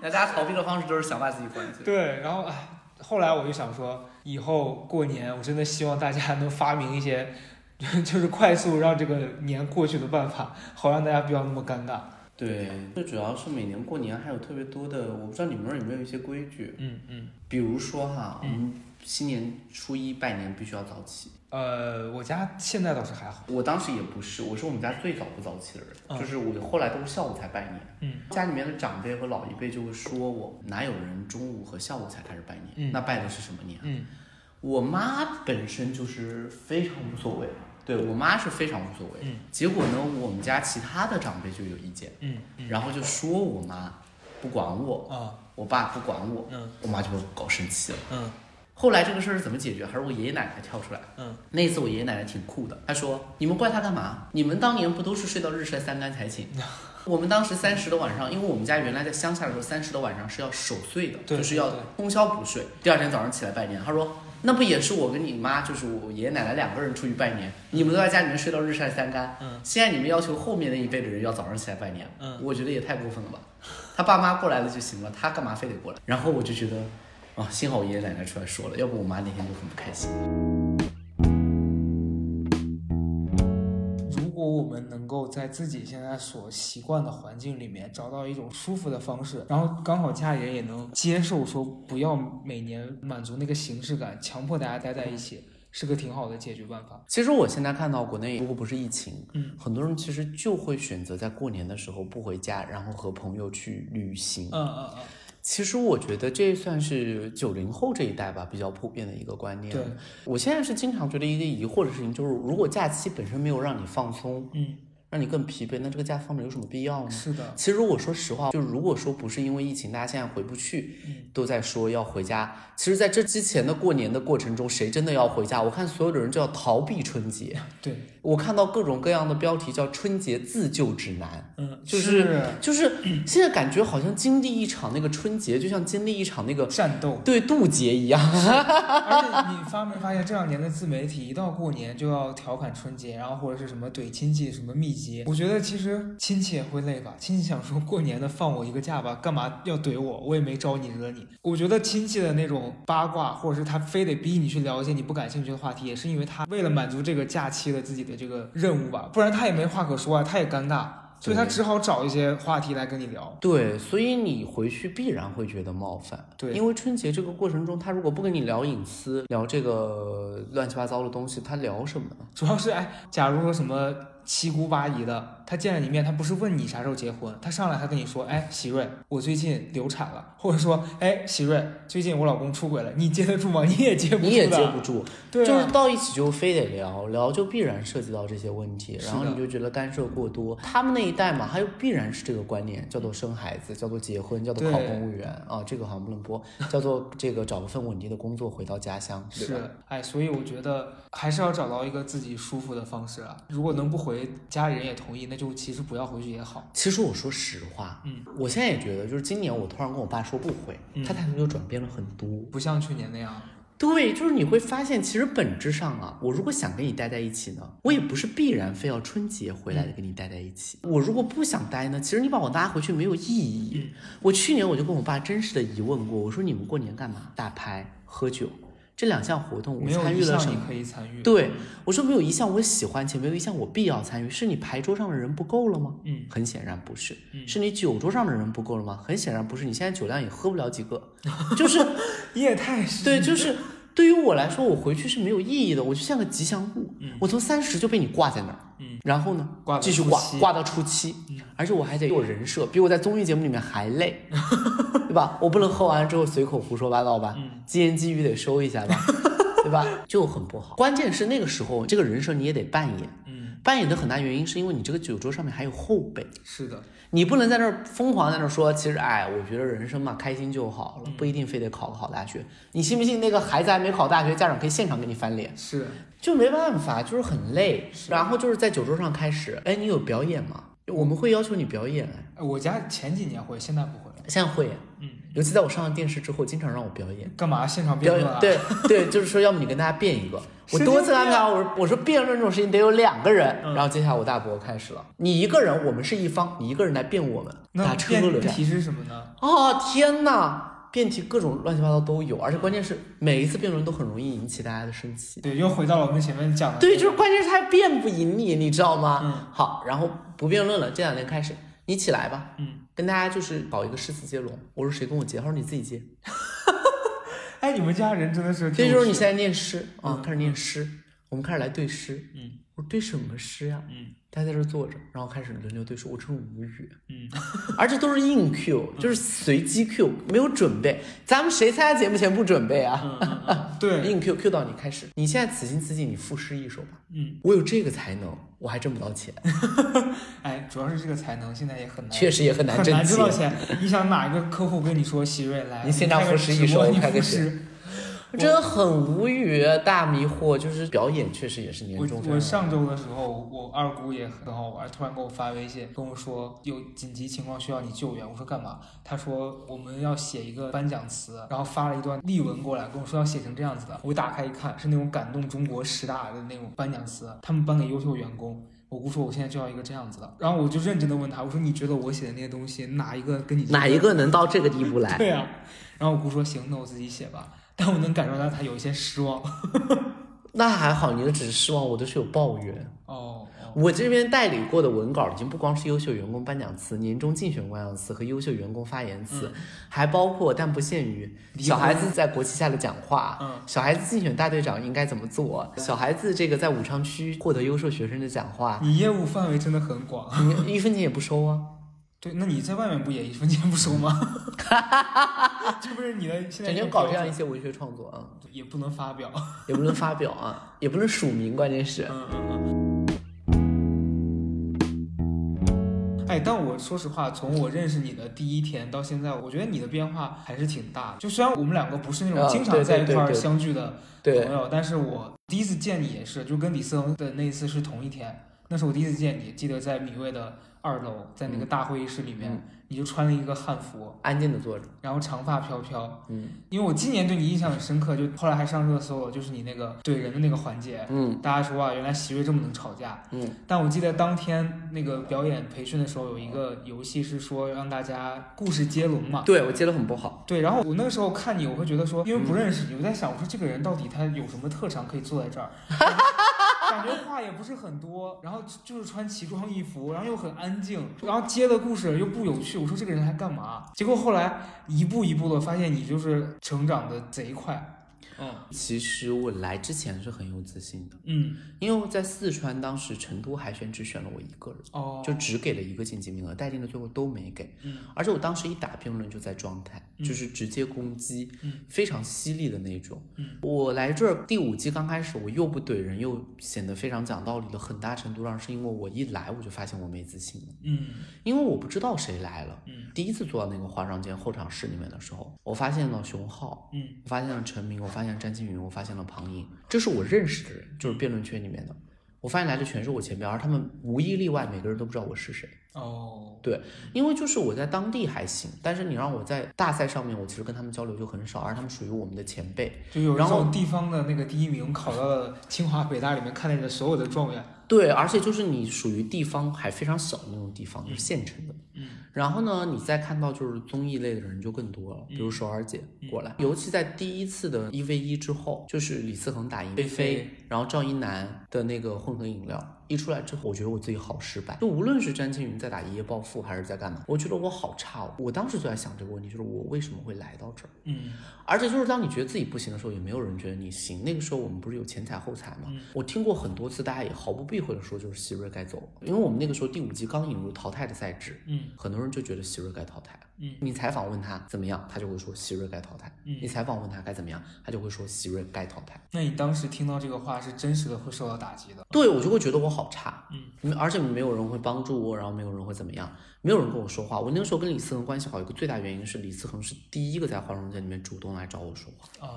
大家逃避的方式就是想把自己灌醉。(laughs) 对，然后哎，后来我就想说，以后过年我真的希望大家能发明一些，(laughs) 就是快速让这个年过去的办法，好让大家不要那么尴尬。对，最主要是每年过年还有特别多的，我不知道你们那儿有没有一些规矩，嗯嗯。比如说哈，我嗯们新年初一拜年必须要早起。呃，我家现在倒是还好。我当时也不是，我是我们家最早不早起的人，嗯就是我后来都是下午才拜年。嗯家里面的长辈和老一辈就会说我哪有人中午和下午才开始拜年？嗯那拜的是什么年？嗯我妈本身就是非常无所谓，对我妈是非常无所谓。嗯结果呢，我们家其他的长辈就有意见，嗯嗯然后就说我妈不管我，啊我爸不管我，嗯我妈就搞生气了。嗯后来这个事儿是怎么解决？还是我爷爷奶奶跳出来。嗯那一次我爷爷奶奶挺酷的，他说：“你们怪他干嘛？你们当年不都是睡到日晒三竿才醒？我们当时三十的晚上，因为我们家原来在乡下的时候，三十的晚上是要守岁的，就是要通宵不睡。第二天早上起来拜年。他说：那不也是我跟你妈，就是我爷爷奶奶两个人出去拜年，你们都在家里面睡到日晒三竿。嗯现在你们要求后面那一辈的人要早上起来拜年，嗯我觉得也太过分了吧。他爸妈过来了就行了，他干嘛非得过来？然后我就觉得，啊，幸好我爷爷奶奶出来说了，要不我妈那天就很不开心。果我们能够在自己现在所习惯的环境里面找到一种舒服的方式，然后刚好家里人也能接受，说不要每年满足那个形式感，强迫大家待在一起，是个挺好的解决办法。其实我现在看到国内，如果不是疫情，嗯，很多人其实就会选择在过年的时候不回家，然后和朋友去旅行。嗯嗯嗯，其实我觉得这算是九零后这一代吧比较普遍的一个观念。对，我现在是经常觉得一个疑惑的事情，就是如果假期本身没有让你放松，嗯，让你更疲惫，那这个假放着有什么必要呢？是的，其实如果说实话，就如果说不是因为疫情，大家现在回不去，嗯都在说要回家。其实，在这之前的过年的过程中，谁真的要回家？我看所有的人就要逃避春节。对，我看到各种各样的标题叫“春节自救指南嗯，”，就是就是现在感觉好像经历一场那个春节，就像经历一场那个战斗。对渡劫一样。(laughs) 而且你发没发现这两年的自媒体一到过年就要调侃春节，然后或者是什么怼亲戚什么秘籍，我觉得其实亲戚也会累吧，亲戚想说过年的放我一个假吧，干嘛要怼我？我也没招你惹你。我觉得亲戚的那种八卦，或者是他非得逼你去聊一些你不感兴趣的话题，也是因为他为了满足这个假期的自己的这个任务吧，不然他也没话可说啊，他也尴尬，所以他只好找一些话题来跟你聊。对，所以你回去必然会觉得冒犯。对因为春节这个过程中，他如果不跟你聊隐私，聊这个乱七八糟的东西，他聊什么呢？主要是哎，假如说什么七姑八姨的，他见了你面，他不是问你啥时候结婚，他上来他跟你说，哎，喜瑞，我最近流产了，或者说，哎，喜瑞，最近我老公出轨了，你接得住吗？你也接不住，你也接不住，对、啊，就是到一起就非得聊聊，就必然涉及到这些问题，然后你就觉得干涉过多。他们那一代嘛，他又必然是这个观念，叫做生孩子，叫做结婚，叫做考公务员啊，这个好像不能播，叫做这个找个份稳定的工作回到家乡，对吧？是，哎，所以我觉得还是要找到一个自己舒服的方式啊。如果能不回，家里人也同意，那就其实不要回去也好。其实我说实话，嗯，我现在也觉得，就是今年我突然跟我爸说不回，嗯他态度就转变了很多。不像去年那样，对，就是你会发现，其实本质上啊，我如果想跟你待在一起呢，我也不是必然非要春节回来的跟你待在一起。我如果不想待呢，其实你把我拉回去没有意义。嗯我去年我就跟我爸真实的疑问过，我说你们过年干嘛？打牌、喝酒这两项活动，我参与了什么？可以参与。对，我说没有一项我喜欢且没有一项我必要参与，是你牌桌上的人不够了吗？嗯很显然不是，嗯是你酒桌上的人不够了吗？很显然不是，你现在酒量也喝不了几个，就是你也太是对，就是对于我来说，我回去是没有意义的，我就像个吉祥物，嗯我从三十就被你挂在那儿，嗯。然后呢挂到继续挂挂到初七，而且我还得做人设，比我在综艺节目里面还累，(laughs) 对吧？我不能喝完之后随口胡说八道吧，嗯。鸡言鸡语得收一下吧，(laughs) 对吧？就很不好。关键是那个时候这个人设你也得扮演，嗯，扮演的很大原因是因为你这个酒桌上面还有后辈。是的，你不能在那儿疯狂在那儿说，其实哎，我觉得人生嘛，开心就好嗯了，不一定非得考个好大学。你信不信那个孩子还没考大学，家长可以现场给你翻脸？是就没办法，就是很累。然后就是在酒桌上开始，哎，你有表演吗？我们会要求你表演，哎，呃我家前几年会，现在不会了。现在会，嗯，尤其在我上了电视之后，经常让我表演。干嘛现场辩表论啊？，对对，就是说，要么你跟大家辩一个。(laughs) 我多次安排病啊我说我说辩论这种事情得有两个人，嗯然后接下来我大伯开始了，你一个人，我们是一方，你一个人来辩我们，那打车辩轮题是什么呢？哦天哪！辩题各种乱七八糟都有，而且关键是每一次辩论都很容易引起大家的生气。对，又回到了我们前面讲的。对，就是关键是他辩不赢你，你知道吗？嗯好，然后不辩论了，这两天开始，你起来吧，嗯，跟大家就是搞一个诗词接龙。我说谁跟我接？他说你自己接。(laughs) 哎，你们家人真的是，这就是你现在念诗啊嗯，开始念诗，我们开始来对诗。嗯我说对什么诗呀？嗯大家在这坐着，然后开始轮流对诗，我真无语。嗯，(laughs) 而且都是硬 Q，就是随机 Q，没有准备。咱们谁参加节目前不准备啊？嗯嗯嗯，对，(laughs) 硬 Q Q 到你开始，你现在此心此景，你赋诗一首吧。嗯，我有这个才能，我还挣不到钱，(laughs) 哎，主要是这个才能现在也很难，确实也很难很挣难挣到钱。你想哪一个客户跟你说喜瑞来，你现场赋诗一首你开个赋诗。真的很无语，大迷惑。就是表演确实也是年我终我上周的时候，我二姑也很好玩，突然给我发微信跟我说有紧急情况需要你救援。我说干嘛？他说我们要写一个颁奖词，然后发了一段例文过来，跟我说要写成这样子的。我一打开一看，是那种感动中国十大的那种颁奖词，他们颁给优秀员工。我姑说我现在就要一个这样子的，然后我就认真的问他，我说你觉得我写的那些东西哪一个跟你哪一个能到这个地步来？(laughs) 对呀、然后我姑说行，那我自己写吧。但我能感受到他有一些失望。(laughs) 那还好，你的只是失望，我都是有抱怨。哦，哦我这边代理过的文稿已经不光是优秀员工颁奖词、年终竞选颁奖词和优秀员工发言词，还包括但不限于小孩子在国旗下的讲话，嗯小孩子竞选大队长应该怎么做，小孩子这个在武昌区获得优秀学生的讲话，你业务范围真的很广。你一分钱也不收啊。对，那你在外面不也一分钱不收吗？(laughs) 这不是你的现在整一个天搞这样一些文学创作啊，也不能发表。也不能发表啊，也不能署名，关键是。嗯嗯嗯。哎，但我说实话，从我认识你的第一天到现在，我觉得你的变化还是挺大的。就虽然我们两个不是那种啊经常在一块儿相聚的朋友，但是我第一次见你也是，就跟李思恒的那一次是同一天。那是我第一次见你，记得在米味的二楼，在那个大会议室里面，嗯你就穿了一个汉服，安静的坐着，然后长发飘飘。嗯因为我今年对你印象很深刻，就后来还上热搜了，就是你那个怼人的那个环节，嗯大家说啊，原来席瑞这么能吵架。嗯，但我记得当天那个表演培训的时候，有一个游戏是说让大家故事接龙嘛。对我接的很不好，对，然后我那个时候看你，我会觉得说，因为不认识你，我在想，我说这个人到底他有什么特长可以坐在这儿？(laughs) 感觉话也不是很多，(laughs) 然后就是穿奇装异服，然后又很安静，然后接的故事又不有趣。我说这个人还干嘛？结果后来一步一步的发现你就是成长的贼快。嗯。其实我来之前是很有自信的，嗯。因为在四川当时成都海选只选了我一个人，哦，就只给了一个晋级名额，待定的最后都没给。嗯。而且我当时一打辩论就在状态，嗯。就是直接攻击，嗯。非常犀利的那种。嗯。我来这儿第五季刚开始，我又不怼人，又显得非常讲道理了，很大程度上是因为我一来我就发现我没自信了，嗯。因为我不知道谁来了。嗯。第一次坐到那个化妆间候场室里面的时候，我发现了熊浩，嗯。我发现了陈明，我发现詹青云，我发现了庞颖，这是我认识的人，就是辩论圈里面的。我发现来的全是我前辈，而他们无一例外，每个人都不知道我是谁。哦对，因为就是我在当地还行，但是你让我在大赛上面，我其实跟他们交流就很少，而他们属于我们的前辈。就有一然后地方的那个第一名考到了清华北大里面看见的所有的状元。对，而且就是你属于地方还非常小的那种地方，就是县城的。嗯然后呢，你再看到就是综艺类的人就更多了，比如首尔姐过来，尤其在第一次的一 v 一之后，就是李思恒打赢菲菲菲，然后赵一楠的那个混合饮料，一出来之后，我觉得我自己好失败。就无论是詹青云在打一夜暴富，还是在干嘛，我觉得我好差。哦我当时就在想这个问题，就是我为什么会来到这儿？嗯而且就是当你觉得自己不行的时候，也没有人觉得你行。那个时候我们不是有前踩后踩吗？我听过很多次，大家也毫不避讳的说，就是希瑞该走了，因为我们那个时候第五季刚引入淘汰的赛制，嗯很多人就觉得希瑞该淘汰。嗯，你采访问他怎么样，他就会说希瑞该淘汰。嗯你采访问他该怎么样，他就会说希瑞该淘汰。那你当时听到这个话是真实的会受到打击的。对我就会觉得我好差，嗯，而且没有人会帮助我，然后没有人会怎么样，没有人跟我说话。我那个时候跟李思恒关系好，有一个最大原因是李思恒是第一个在化妆间里面主动来找我说话。啊，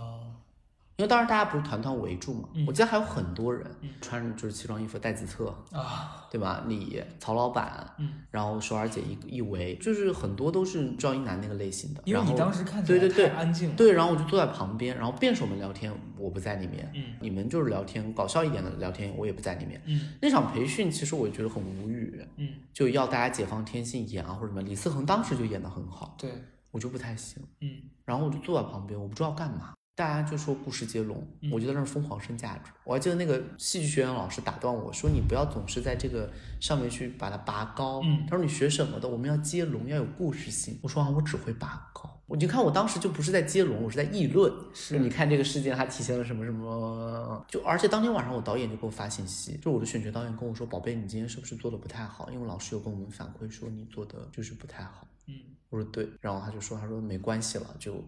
因为当时大家不是团团围住嘛，嗯我记得还有很多人嗯穿着就是西装衣服戴子册，啊，对吧？你曹老板，嗯，然后首尔姐一一围，就是很多都是赵一楠那个类型的。然后因为你当时看对对对太安静了。对，然后我就坐在旁边，然后辩手们聊天，我不在里面。嗯你们就是聊天，搞笑一点的聊天，我也不在里面。嗯那场培训其实我也觉得很无语，嗯，就要大家解放天性演啊或者什么。李思恒当时就演的很好，对，我就不太行。嗯然后我就坐在旁边，我不知道干嘛。大家就说故事接龙，嗯我觉得那是疯狂升价值。我还记得那个戏剧学院老师打断我说：“你不要总是在这个上面去把它拔高。”嗯他说：“你学什么的？我们要接龙，要有故事性。”我说：“啊，我只会拔高。”我就看我当时就不是在接龙，我是在议论。是你看这个事件，它体现了什么什么？就而且当天晚上我导演就给我发信息，就我的选角导演跟我说：“宝贝，你今天是不是做的不太好？因为老师有跟我们反馈说你做的就是不太好。”嗯我说对，然后他就说，他说没关系了，就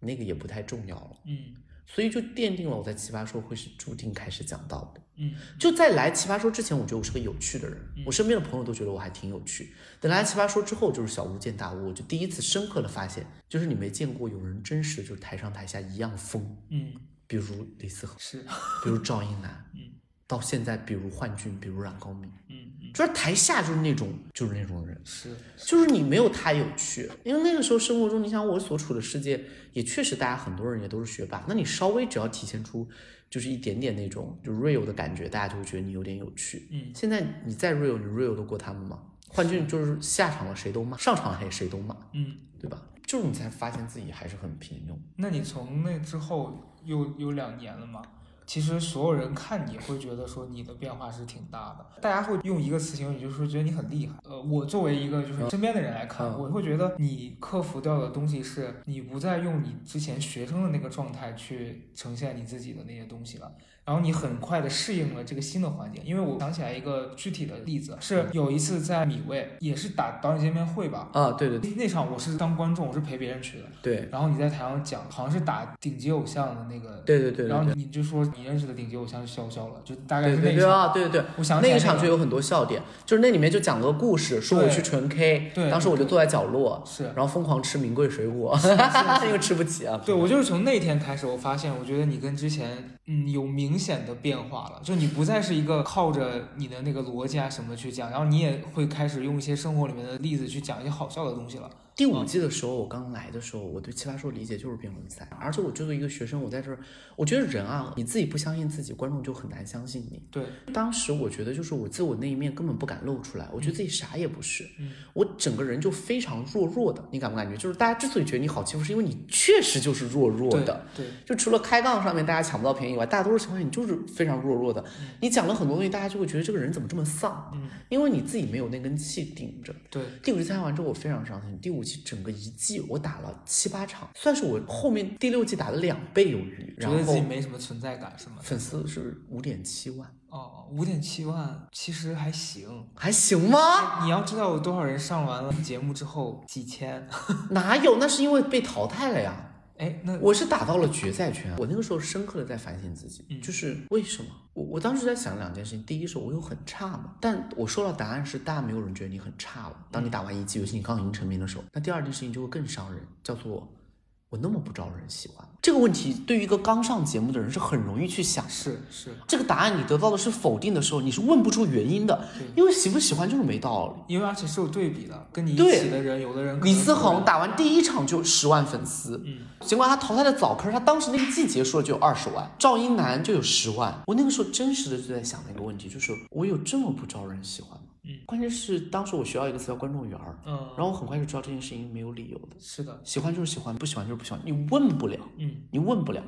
那个也不太重要了，嗯。所以就奠定了我在奇葩说会是注定开始讲到的。嗯。就在来奇葩说之前，我觉得我是个有趣的人，嗯。我身边的朋友都觉得我还挺有趣。等来奇葩说之后，就是小巫见大巫，我就第一次深刻的发现，就是你没见过有人真实就是台上台下一样疯，嗯，比如李思恒，是，比如赵英男，(laughs) 嗯到现在比如幻俊，比如冉高明，嗯嗯就是台下就是那种就是那种人。是，就是你没有他有趣，因为那个时候生活中，你想我所处的世界也确实大家很多人也都是学霸，那你稍微只要体现出就是一点点那种就 real 的感觉，大家就会觉得你有点有趣。嗯现在你再 real，你 real 得过他们吗？幻俊就是下场了谁都骂，上场了谁谁都骂，嗯。对吧？就是你才发现自己还是很平庸。那你从那之后又有两年了嘛？其实所有人看你会觉得说你的变化是挺大的，大家会用一个词形容你，就是说觉得你很厉害。呃，我作为一个就是身边的人来看，嗯我会觉得你克服掉的东西是你不再用你之前学生的那个状态去呈现你自己的那些东西了。然后你很快的适应了这个新的环境，因为我想起来一个具体的例子，是有一次在米味，也是打导演见面会吧，啊，对对。对那场我是当观众，我是陪别人去的，对。然后你在台上讲，好像是打顶级偶像的那个，对对对对然后你你就说你认识的顶级偶像是潇潇了，就大概是那一场。对啊，对对对。我想起来个那一场就有很多笑点，就是那里面就讲了个故事，说我去纯 K，对。当时我就坐在角落，是，然后疯狂吃名贵水果，(laughs) 因为吃不起啊。对我就是从那天开始，我发现我觉得你跟之前嗯有明显的变化了，就你不再是一个靠着你的那个逻辑啊什么去讲，然后你也会开始用一些生活里面的例子去讲一些好笑的东西了。第五季的时候，我刚来的时候，我对奇葩说理解就是辩论赛，而且我作为一个学生，我在这儿，我觉得人啊，你自己不相信自己，观众就很难相信你。对，当时我觉得就是我自我那一面根本不敢露出来，我觉得自己啥也不是，嗯我整个人就非常弱弱的，你感不感觉？就是大家之所以觉得你好欺负，是因为你确实就是弱弱的。对，就除了开杠上面大家抢不到便宜以外，大多数情况下你就是非常弱弱的。你讲了很多东西，大家就会觉得这个人怎么这么丧，嗯因为你自己没有那根气顶着。对，第五季参加完之后，我非常伤心。第五季整个一季我打了七八场，算是我后面第六季打了两倍有余。然觉得自己后没什么存在感是吗？粉丝是五点七万，哦，五点七万其实还行。还行吗？你要知道有多少人上完了节目之后几千，(laughs) 哪有？那是因为被淘汰了呀。哎，那我是打到了决赛圈，我那个时候深刻的在反省自己，嗯就是为什么？我我当时在想两件事情，第一是我有很差嘛？但我收到答案是大家没有人觉得你很差了。当你打完一季，游戏你刚赢成名的时候，那第二件事情就会更伤人，叫做我那么不招人喜欢。这个问题对于一个刚上节目的人是很容易去想的。是是，这个答案你得到的是否定的时候，你是问不出原因的，因为喜不喜欢就是没道理。因为而且是有对比的，跟你一起的人，有的人李思恒打完第一场就十万粉丝，嗯，尽管他淘汰的早，可是他当时那个季结束了就有二十万，赵英男就有十万。我那个时候真实的就在想那个问题，就是我有这么不招人喜欢吗？嗯，关键是当时我学到一个词叫观众缘儿，嗯，然后我很快就知道这件事情没有理由的，是的，喜欢就是喜欢，不喜欢就是不喜欢，你问不了，嗯你问不了。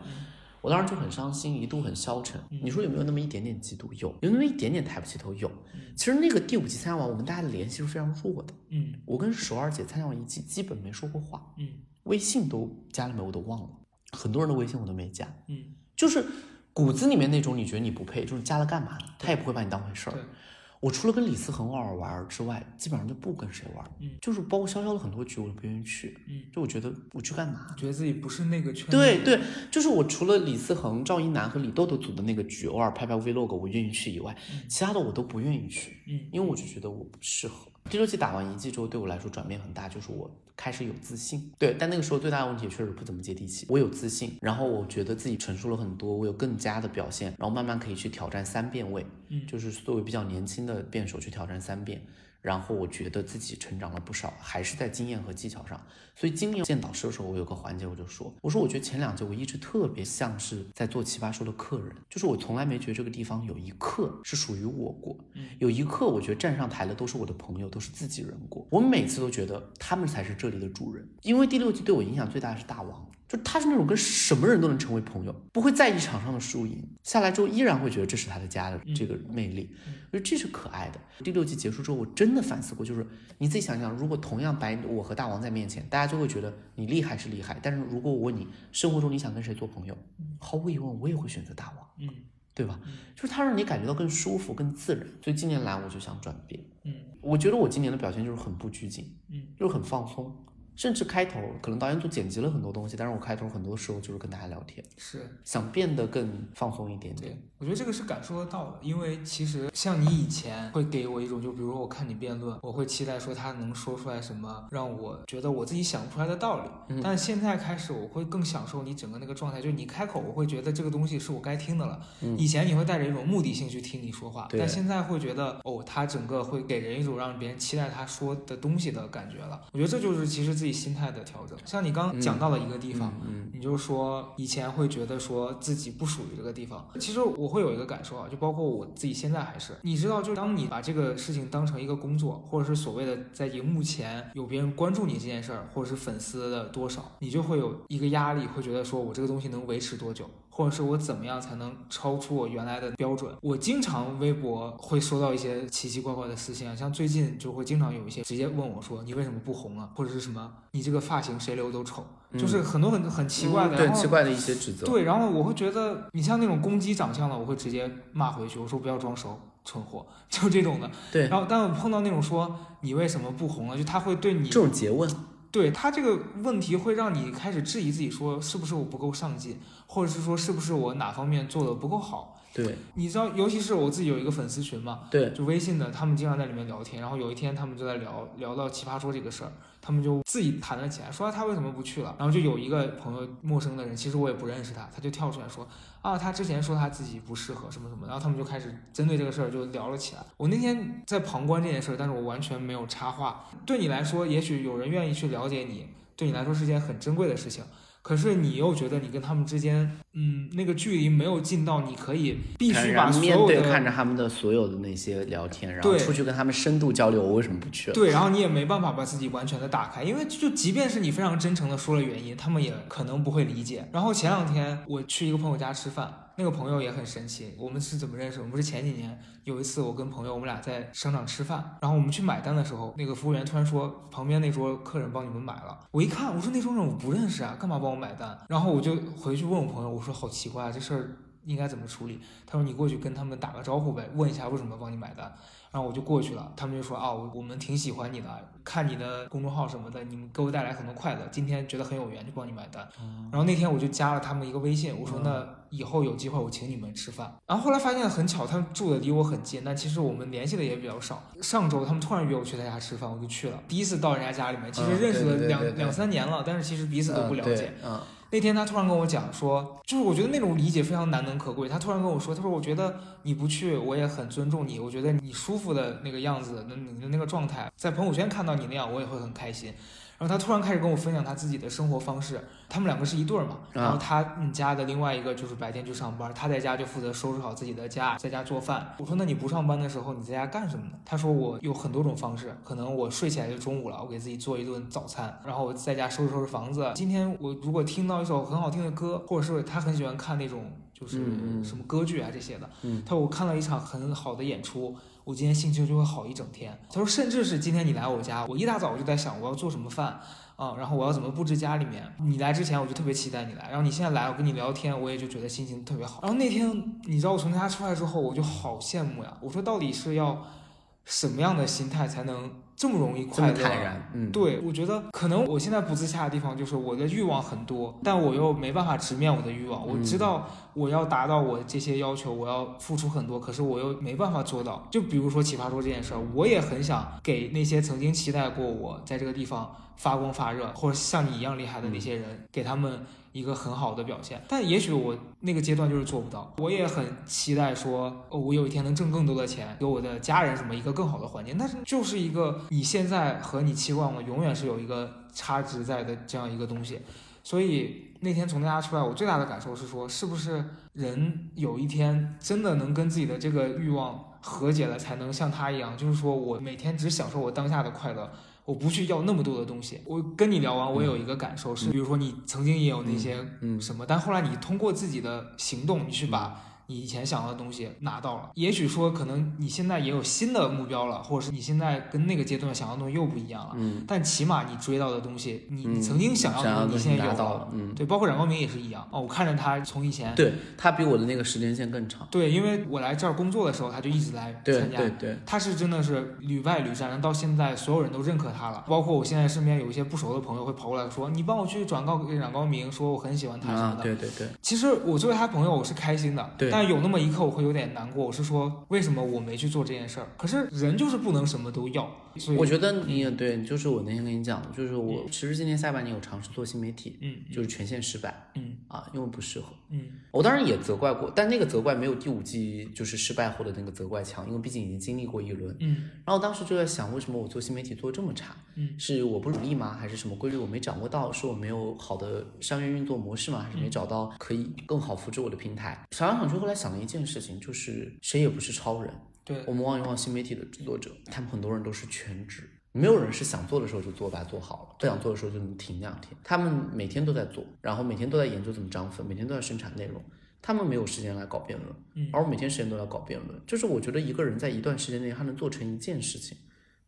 我当时就很伤心，一度很消沉。嗯你说有没有那么一点点嫉妒？有，有那么一点点抬不起头？有。嗯其实那个第五季参加完，我们大家的联系是非常弱的。嗯我跟首尔姐参加完一季，基本没说过话，嗯微信都加了没我都忘了，很多人的微信我都没加，嗯，就是骨子里面那种你觉得你不配，就是加了干嘛呢？他也不会把你当回事儿对。我除了跟李思恒偶尔玩之外，基本上就不跟谁玩。嗯，就是包括潇潇的很多局，我都不愿意去。嗯，就我觉得我去干嘛？觉得自己不是那个圈子。对对，就是我除了李思恒、赵一楠和李豆豆组的那个局，偶尔拍拍 vlog 我愿意去以外，其他的我都不愿意去，嗯因为我就觉得我不适合。第六季打完一季之后，对我来说转变很大，就是我开始有自信。对，但那个时候最大的问题确实不怎么接地气。我有自信，然后我觉得自己成熟了很多，我有更加的表现，然后慢慢可以去挑战三变位，嗯就是作为比较年轻的辩手去挑战三变。然后我觉得自己成长了不少，还是在经验和技巧上。所以今年见导师的时候，我有个环节我就说，我说我觉得前两届我一直特别像是在做奇葩说的客人，就是我从来没觉得这个地方有一刻是属于我过，有一刻我觉得站上台的都是我的朋友，都是自己人过。我每次都觉得他们才是这里的主人，因为第六季对我影响最大的是大王。就他是那种跟什么人都能成为朋友，不会在意场上的输赢，下来之后依然会觉得这是他的家的这个魅力，我觉得这是可爱的。第六季结束之后，我真的反思过，就是你自己想想，如果同样摆我和大王在面前，大家就会觉得你厉害是厉害，但是如果我问你生活中你想跟谁做朋友，毫无疑问我也会选择大王，嗯。对吧？就是他让你感觉到更舒服、更自然。所以近年来我就想转变，嗯。我觉得我今年的表现就是很不拘谨，嗯，就是很放松。甚至开头可能导演组剪辑了很多东西，但是我开头很多时候就是跟大家聊天，是。想变得更放松一点点。对，我觉得这个是感受得到的，因为其实像你以前会给我一种，就比如说我看你辩论，我会期待说他能说出来什么让我觉得我自己想不出来的道理。嗯但现在开始，我会更享受你整个那个状态，就是你开口，我会觉得这个东西是我该听的了。嗯以前你会带着一种目的性去听你说话，但现在会觉得哦，他整个会给人一种让别人期待他说的东西的感觉了。我觉得这就是其实自己心态的调整。像你刚刚讲到了一个地方，嗯。你就说以前会觉得说自己不属于这个地方，其实我会有一个感受啊，就包括我自己现在还是，你知道，就当你把这个事情当成一个工作，或者是所谓的在荧幕前有别人关注你这件事儿，或者是粉丝的多少，你就会有一个压力，会觉得说我这个东西能维持多久，或者是我怎么样才能超出我原来的标准。我经常微博会收到一些奇奇怪怪的私信啊，像最近就会经常有一些直接问我说你为什么不红了，或者是什么你这个发型谁留都丑，就是很多很很奇怪的，嗯对奇怪的一些指责。对，然后我会觉得你像那种攻击长相的，我会直接骂回去，我说不要装熟，蠢货，(laughs) 就这种的。对然后，但我碰到那种说你为什么不红了，就他会对你这种诘问，对他这个问题会让你开始质疑自己，说是不是我不够上进，或者是说是不是我哪方面做的不够好。对你知道，尤其是我自己有一个粉丝群嘛，对，就微信的，他们经常在里面聊天。然后有一天，他们就在聊聊到奇葩说这个事儿，他们就自己谈了起来，说他为什么不去了。然后就有一个朋友，陌生的人，其实我也不认识他，他就跳出来说啊，他之前说他自己不适合什么什么。然后他们就开始针对这个事儿就聊了起来。我那天在旁观这件事儿，但是我完全没有插话。对你来说，也许有人愿意去了解你，对你来说是件很珍贵的事情。可是你又觉得你跟他们之间，嗯，那个距离没有近到你可以必须把所有面对看着他们的所有的那些聊天，然后出去跟他们深度交流，我为什么不去了？对，然后你也没办法把自己完全的打开，因为就即便是你非常真诚的说了原因，他们也可能不会理解。然后前两天我去一个朋友家吃饭，那个朋友也很神奇，我们是怎么认识？我们是前几年有一次我跟朋友我们俩在商场吃饭，然后我们去买单的时候，那个服务员突然说旁边那桌客人帮你们买了，我一看我说那桌人我不认识啊，干嘛帮我买单？然后我就回去问我朋友，我说好奇怪啊，这事儿应该怎么处理？他说你过去跟他们打个招呼呗，问一下为什么帮你买单。然后我就过去了，他们就说啊，我我们挺喜欢你的，看你的公众号什么的，你们给我带来很多快乐，今天觉得很有缘，就帮你买单。然后那天我就加了他们一个微信，我说那以后有机会我请你们吃饭。然后后来发现很巧，他们住的离我很近，但其实我们联系的也比较少。上周他们突然约我去他家吃饭，我就去了。第一次到人家家里面，其实嗯认识了两、两三年了，但是其实彼此都不了解。那天他突然跟我讲说，就是我觉得那种理解非常难能可贵。他突然跟我说，他说我觉得你不去，我也很尊重你。我觉得你舒服的那个样子，那你的那个状态，在朋友圈看到你那样，我也会很开心。然后他突然开始跟我分享他自己的生活方式，他们两个是一对儿嘛，然后他们家的另外一个就是白天去上班，他在家就负责收拾好自己的家，在家做饭。我说那你不上班的时候你在家干什么呢？他说我有很多种方式，可能我睡起来就中午了，我给自己做一顿早餐，然后我在家收拾收拾房子。今天我如果听到一首很好听的歌，或者是他很喜欢看那种就是什么歌剧啊这些的，他说我看了一场很好的演出。我今天心情就会好一整天。他说，甚至是今天你来我家，我一大早我就在想我要做什么饭啊，然后我要怎么布置家里面。你来之前我就特别期待你来，然后你现在来我跟你聊天，我也就觉得心情特别好。然后那天你知道我从家出来之后，我就好羡慕呀。我说到底是要什么样的心态才能？这么容易快乐，嗯，对，我觉得可能我现在不自洽的地方就是我的欲望很多，但我又没办法直面我的欲望。我知道我要达到我这些要求，我要付出很多，可是我又没办法做到。就比如说奇葩说这件事儿，我也很想给那些曾经期待过我在这个地方发光发热，或者像你一样厉害的那些人，给他们。一个很好的表现，但也许我那个阶段就是做不到。我也很期待说，哦，我有一天能挣更多的钱，给我的家人什么一个更好的环境。但是就是一个你现在和你期望的永远是有一个差值在的这样一个东西。所以那天从家出来，我最大的感受是说，是不是人有一天真的能跟自己的这个欲望和解了，才能像他一样，就是说我每天只享受我当下的快乐。我不去要那么多的东西。我跟你聊完，我有一个感受是，比如说你曾经也有那些什么，但后来你通过自己的行动，你去把。你以前想要的东西拿到了，也许说可能你现在也有新的目标了，或者是你现在跟那个阶段想要的东西又不一样了。嗯，但起码你追到的东西，你你曾经想要的，你现在有到了。嗯，对，包括冉高明也是一样。哦，我看着他从以前，对他比我的那个时间线更长。对，因为我来这儿工作的时候，他就一直来参加。对对，他是真的是屡败屡战，到现在所有人都认可他了。包括我现在身边有一些不熟的朋友会跑过来说：“你帮我去转告给冉高明，说我很喜欢他什么的。”对对对。其实我作为他朋友，我是开心的。对。但有那么一刻，我会。有点难过，我是说，为什么我没去做这件事儿？可是人就是不能什么都要，我觉得你也对，就是我那天跟你讲的，就是我其实今年下半年有尝试做新媒体，嗯，就是全线失败，嗯啊，因为不适合，嗯，我当然也责怪过，但那个责怪没有第五季就是失败后的那个责怪强，因为毕竟已经经历过一轮，嗯，然后当时就在想，为什么我做新媒体做这么差？嗯，是我不努力吗？还是什么规律我没掌握到？是我没有好的商业运作模式吗？还是没找到可以更好扶持我的平台？想来想去，后来想了一件事情，就是谁也不是超人。对我们望一望新媒体的制作者，他们很多人都是全职，没有人是想做的时候就做，把它做好了；不想做的时候就能停两天。他们每天都在做，然后每天都在研究怎么涨粉，每天都在生产内容。他们没有时间来搞辩论，而我每天时间都要搞辩论。就是我觉得一个人在一段时间内他能做成一件事情，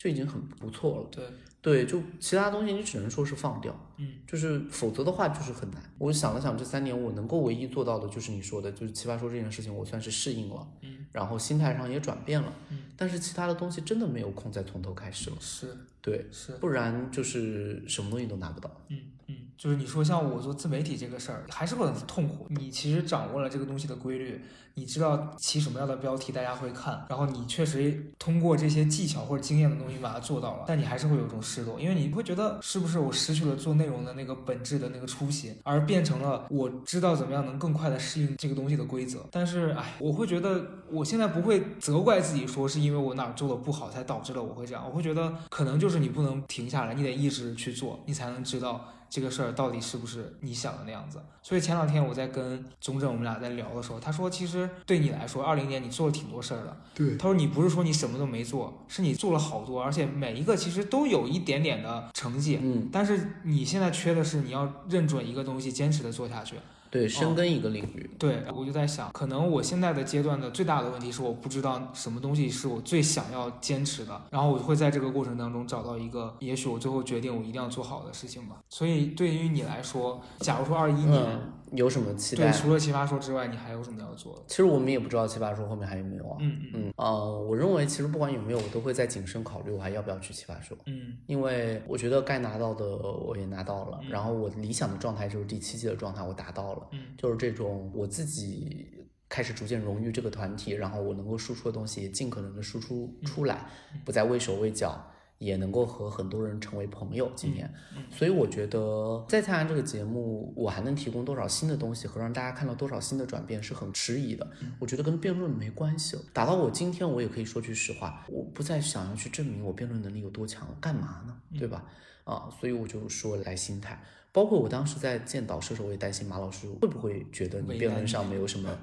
就已经很不错了。对。对，就其他东西你只能说是放掉，嗯，就是否则的话就是很难。我想了想，这三年我能够唯一做到的就是你说的，就是奇葩说这件事情，我算是适应了，嗯，然后心态上也转变了，嗯，但是其他的东西真的没有空再从头开始了，是，对，是，不然就是什么东西都拿不到，嗯嗯，就是你说像我做自媒体这个事儿，还是会很痛苦。你其实掌握了这个东西的规律。你知道起什么样的标题大家会看，然后你确实通过这些技巧或者经验的东西把它做到了，但你还是会有一种失落，因为你会觉得是不是我失去了做内容的那个本质的那个初心，而变成了我知道怎么样能更快的适应这个东西的规则。但是哎，我会觉得我现在不会责怪自己说是因为我哪儿做的不好才导致了我会这样，我会觉得可能就是你不能停下来，你得一直去做，你才能知道。这个事儿到底是不是你想的那样子？所以前两天我在跟宗正我们俩在聊的时候，他说其实对你来说，二零年你做了挺多事儿的。对，他说你不是说你什么都没做，是你做了好多，而且每一个其实都有一点点的成绩。嗯，但是你现在缺的是你要认准一个东西，坚持的做下去。对，深耕一个领域。对，我就在想，可能我现在的阶段的最大的问题是，我不知道什么东西是我最想要坚持的，然后我会在这个过程当中找到一个，也许我最后决定我一定要做好的事情吧。所以对于你来说，假如说二一年。有什么期待？对，除了奇葩说之外，你还有什么要做的？其实我们也不知道奇葩说后面还有没有啊。嗯嗯呃，我认为其实不管有没有，我都会再谨慎考虑，我还要不要去奇葩说。嗯，因为我觉得该拿到的我也拿到了，然后我理想的状态就是第七季的状态我达到了。嗯，就是这种我自己开始逐渐融入这个团体，然后我能够输出的东西也尽可能的输出出来，不再畏手畏脚。也能够和很多人成为朋友。今天，所以我觉得再参加这个节目，我还能提供多少新的东西和让大家看到多少新的转变是很迟疑的。我觉得跟辩论没关系了。打到我今天，我也可以说句实话，我不再想要去证明我辩论能力有多强，干嘛呢？对吧？啊，所以我就说来心态。包括我当时在见导师的时候，我也担心马老师会不会觉得你辩论上没有什么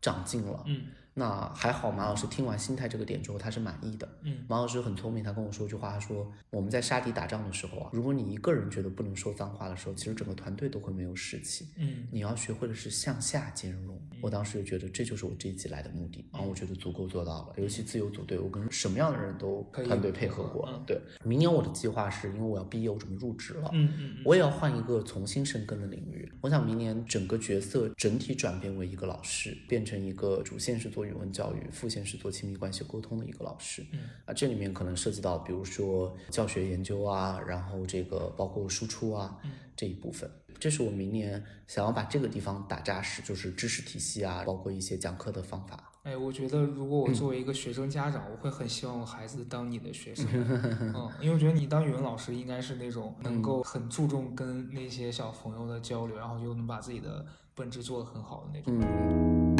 长进了。嗯那还好，马老师听完心态这个点之后，他是满意的。嗯马老师很聪明，他跟我说一句话，他说我们在沙地打仗的时候啊，如果你一个人觉得不能说脏话的时候，其实整个团队都会没有士气。嗯你要学会的是向下兼容。我当时就觉得这就是我这一季来的目的，然后我觉得足够做到了。尤其自由组队，我跟什么样的人都团队配合过。嗯对，明年我的计划是因为我要毕业，我准备入职了。嗯嗯我也要换一个重新深耕的领域。我想明年整个角色整体转变为一个老师，变成一个主线是做语文教育，副线是做亲密关系沟通的一个老师。嗯啊，这里面可能涉及到，比如说教学研究啊，然后这个包括输出啊嗯这一部分。这是我明年想要把这个地方打扎实，就是知识体系啊，包括一些讲课的方法。哎，我觉得如果我作为一个学生家长，我会很希望我孩子当你的学生，(laughs) 嗯，因为我觉得你当语文老师应该是那种能够很注重跟那些小朋友的交流，然后又能把自己的本职做得很好的那种。嗯，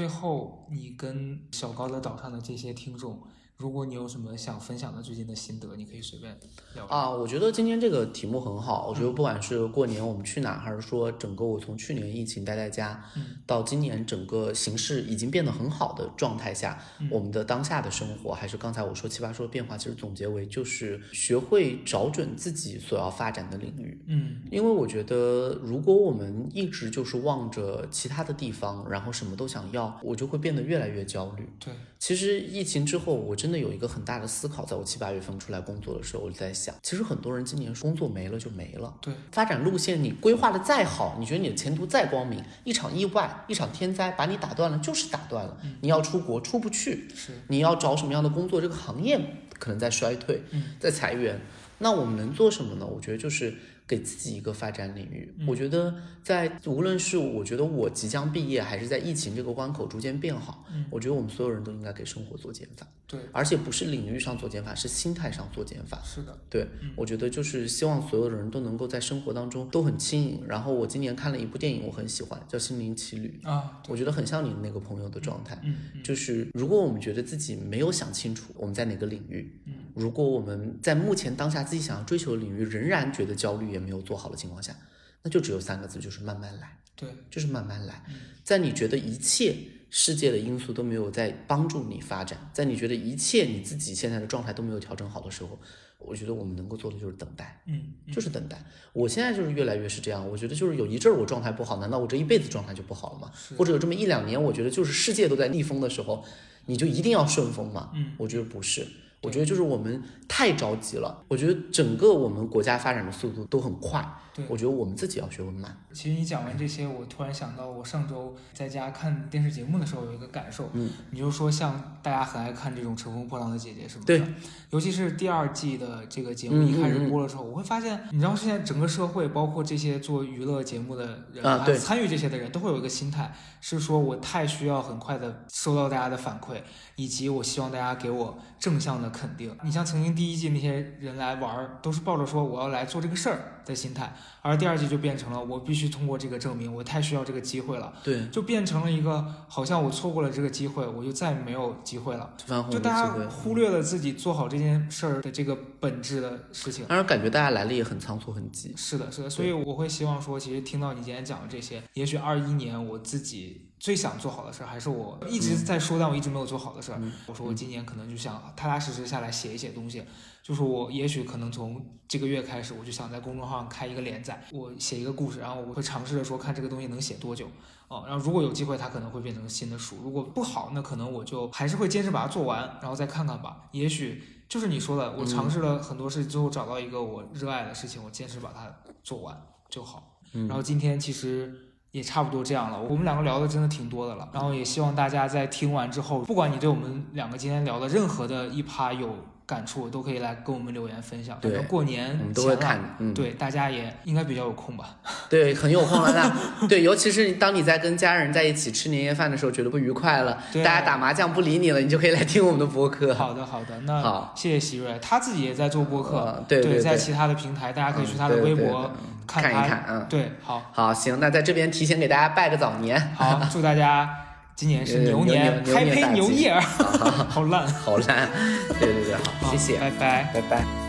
最后，你跟小高的岛上的这些听众，如果你有什么想分享的最近的心得，你可以随便聊聊。啊，我觉得今天这个题目很好。我觉得不管是过年我们去哪，还是说整个我从去年疫情待在家，嗯到今年整个形势已经变得很好的状态下，嗯我们的当下的生活，还是刚才我说奇葩说的变化，其实总结为就是学会找准自己所要发展的领域。嗯因为我觉得，如果我们一直就是望着其他的地方，然后什么都想要，我就会变得越来越焦虑。对，其实疫情之后，我真的有一个很大的思考，在我七八月份出来工作的时候，我就在想，其实很多人今年工作没了就没了。对，发展路线你规划的再好，你觉得你的前途再光明，一场意外、一场天灾把你打断了，就是打断了。你要出国出不去，是，你要找什么样的工作，这个行业可能在衰退，嗯在裁员，那我们能做什么呢？我觉得就是给自己一个发展领域。嗯我觉得在无论是我觉得我即将毕业，还是在疫情这个关口逐渐变好，嗯我觉得我们所有人都应该给生活做减法，对，而且不是领域上做减法，是心态上做减法。是的，对，我觉得就是希望所有的人都能够在生活当中都很轻盈。然后我今年看了一部电影，我很喜欢，叫《心灵奇旅》，啊，我觉得很像你那个朋友的状态。就是如果我们觉得自己没有想清楚我们在哪个领域，嗯，如果我们在目前当下自己想要追求的领域仍然觉得焦虑也没有做好的情况下，那就只有三个字，就是慢慢来，对，就是慢慢来嗯。在你觉得一切世界的因素都没有在帮助你发展，在你觉得一切你自己现在的状态都没有调整好的时候，我觉得我们能够做的就是等待。嗯嗯就是等待，我现在就是越来越是这样。我觉得就是有一阵儿我状态不好，难道我这一辈子状态就不好了吗？或者有这么一两年，我觉得就是世界都在逆风的时候，你就一定要顺风吗？嗯，我觉得不是。我觉得就是我们太着急了。我觉得整个我们国家发展的速度都很快，我觉得我们自己要学会慢。其实你讲完这些，我突然想到，我上周在家看电视节目的时候有一个感受，嗯，你就说像大家很爱看这种《乘风破浪的姐姐》什么的，对，尤其是第二季的这个节目嗯一开始播的时候，我会发现，你知道现在整个社会，包括这些做娱乐节目的人，啊对参与这些的人，都会有一个心态，是说我太需要很快的收到大家的反馈，以及我希望大家给我正向的肯定。你像曾经第一季那些人来玩儿，都是抱着说我要来做这个事儿的心态，而第二季就变成了我必须通过这个证明，我太需要这个机会了，对，就变成了一个好像我错过了这个机会，我就再没有机会了。就大家。忽略了自己做好这件事儿的这个本质的事情。当然，感觉大家来了也很仓促、很急。是的，是的，所以我会希望说，其实听到你今天讲的这些，也许二一年我自己最想做好的事儿，还是我一直在说，但我一直没有做好的事儿。嗯我说我今年可能就想踏踏实实下来写一写东西，就是我也许可能从这个月开始，我就想在公众号上开一个连载，我写一个故事，然后我会尝试着说看这个东西能写多久。哦，然后如果有机会，它可能会变成新的书；如果不好，那可能我就还是会坚持把它做完，然后再看看吧。也许就是你说的，我尝试了很多事，最后找到一个我热爱的事情，我坚持把它做完就好。嗯然后今天其实也差不多这样了，我们两个聊的真的挺多的了。然后也希望大家在听完之后，不管你对我们两个今天聊的任何的一趴有感触，都可以来跟我们留言分享。反对过年我们都会看，嗯，对，大家也应该比较有空吧？(laughs) 对，很有空了。那对，尤其是当你在跟家人在一起吃年夜饭的时候，觉得不愉快了，对大家打麻将不理你了，你就可以来听我们的播客。好的，好的，那好谢谢喜瑞，他自己也在做播客，呃对在其他的平台，大家可以去他的微博看。看一看，嗯，对，好，好，行，那在这边提前给大家拜个早年。好，祝大家今年是呃牛年牛年大，Happy 吉 New Year，(laughs) (laughs) 好烂，好烂，(laughs) 对对对，好，谢谢，拜拜。拜拜。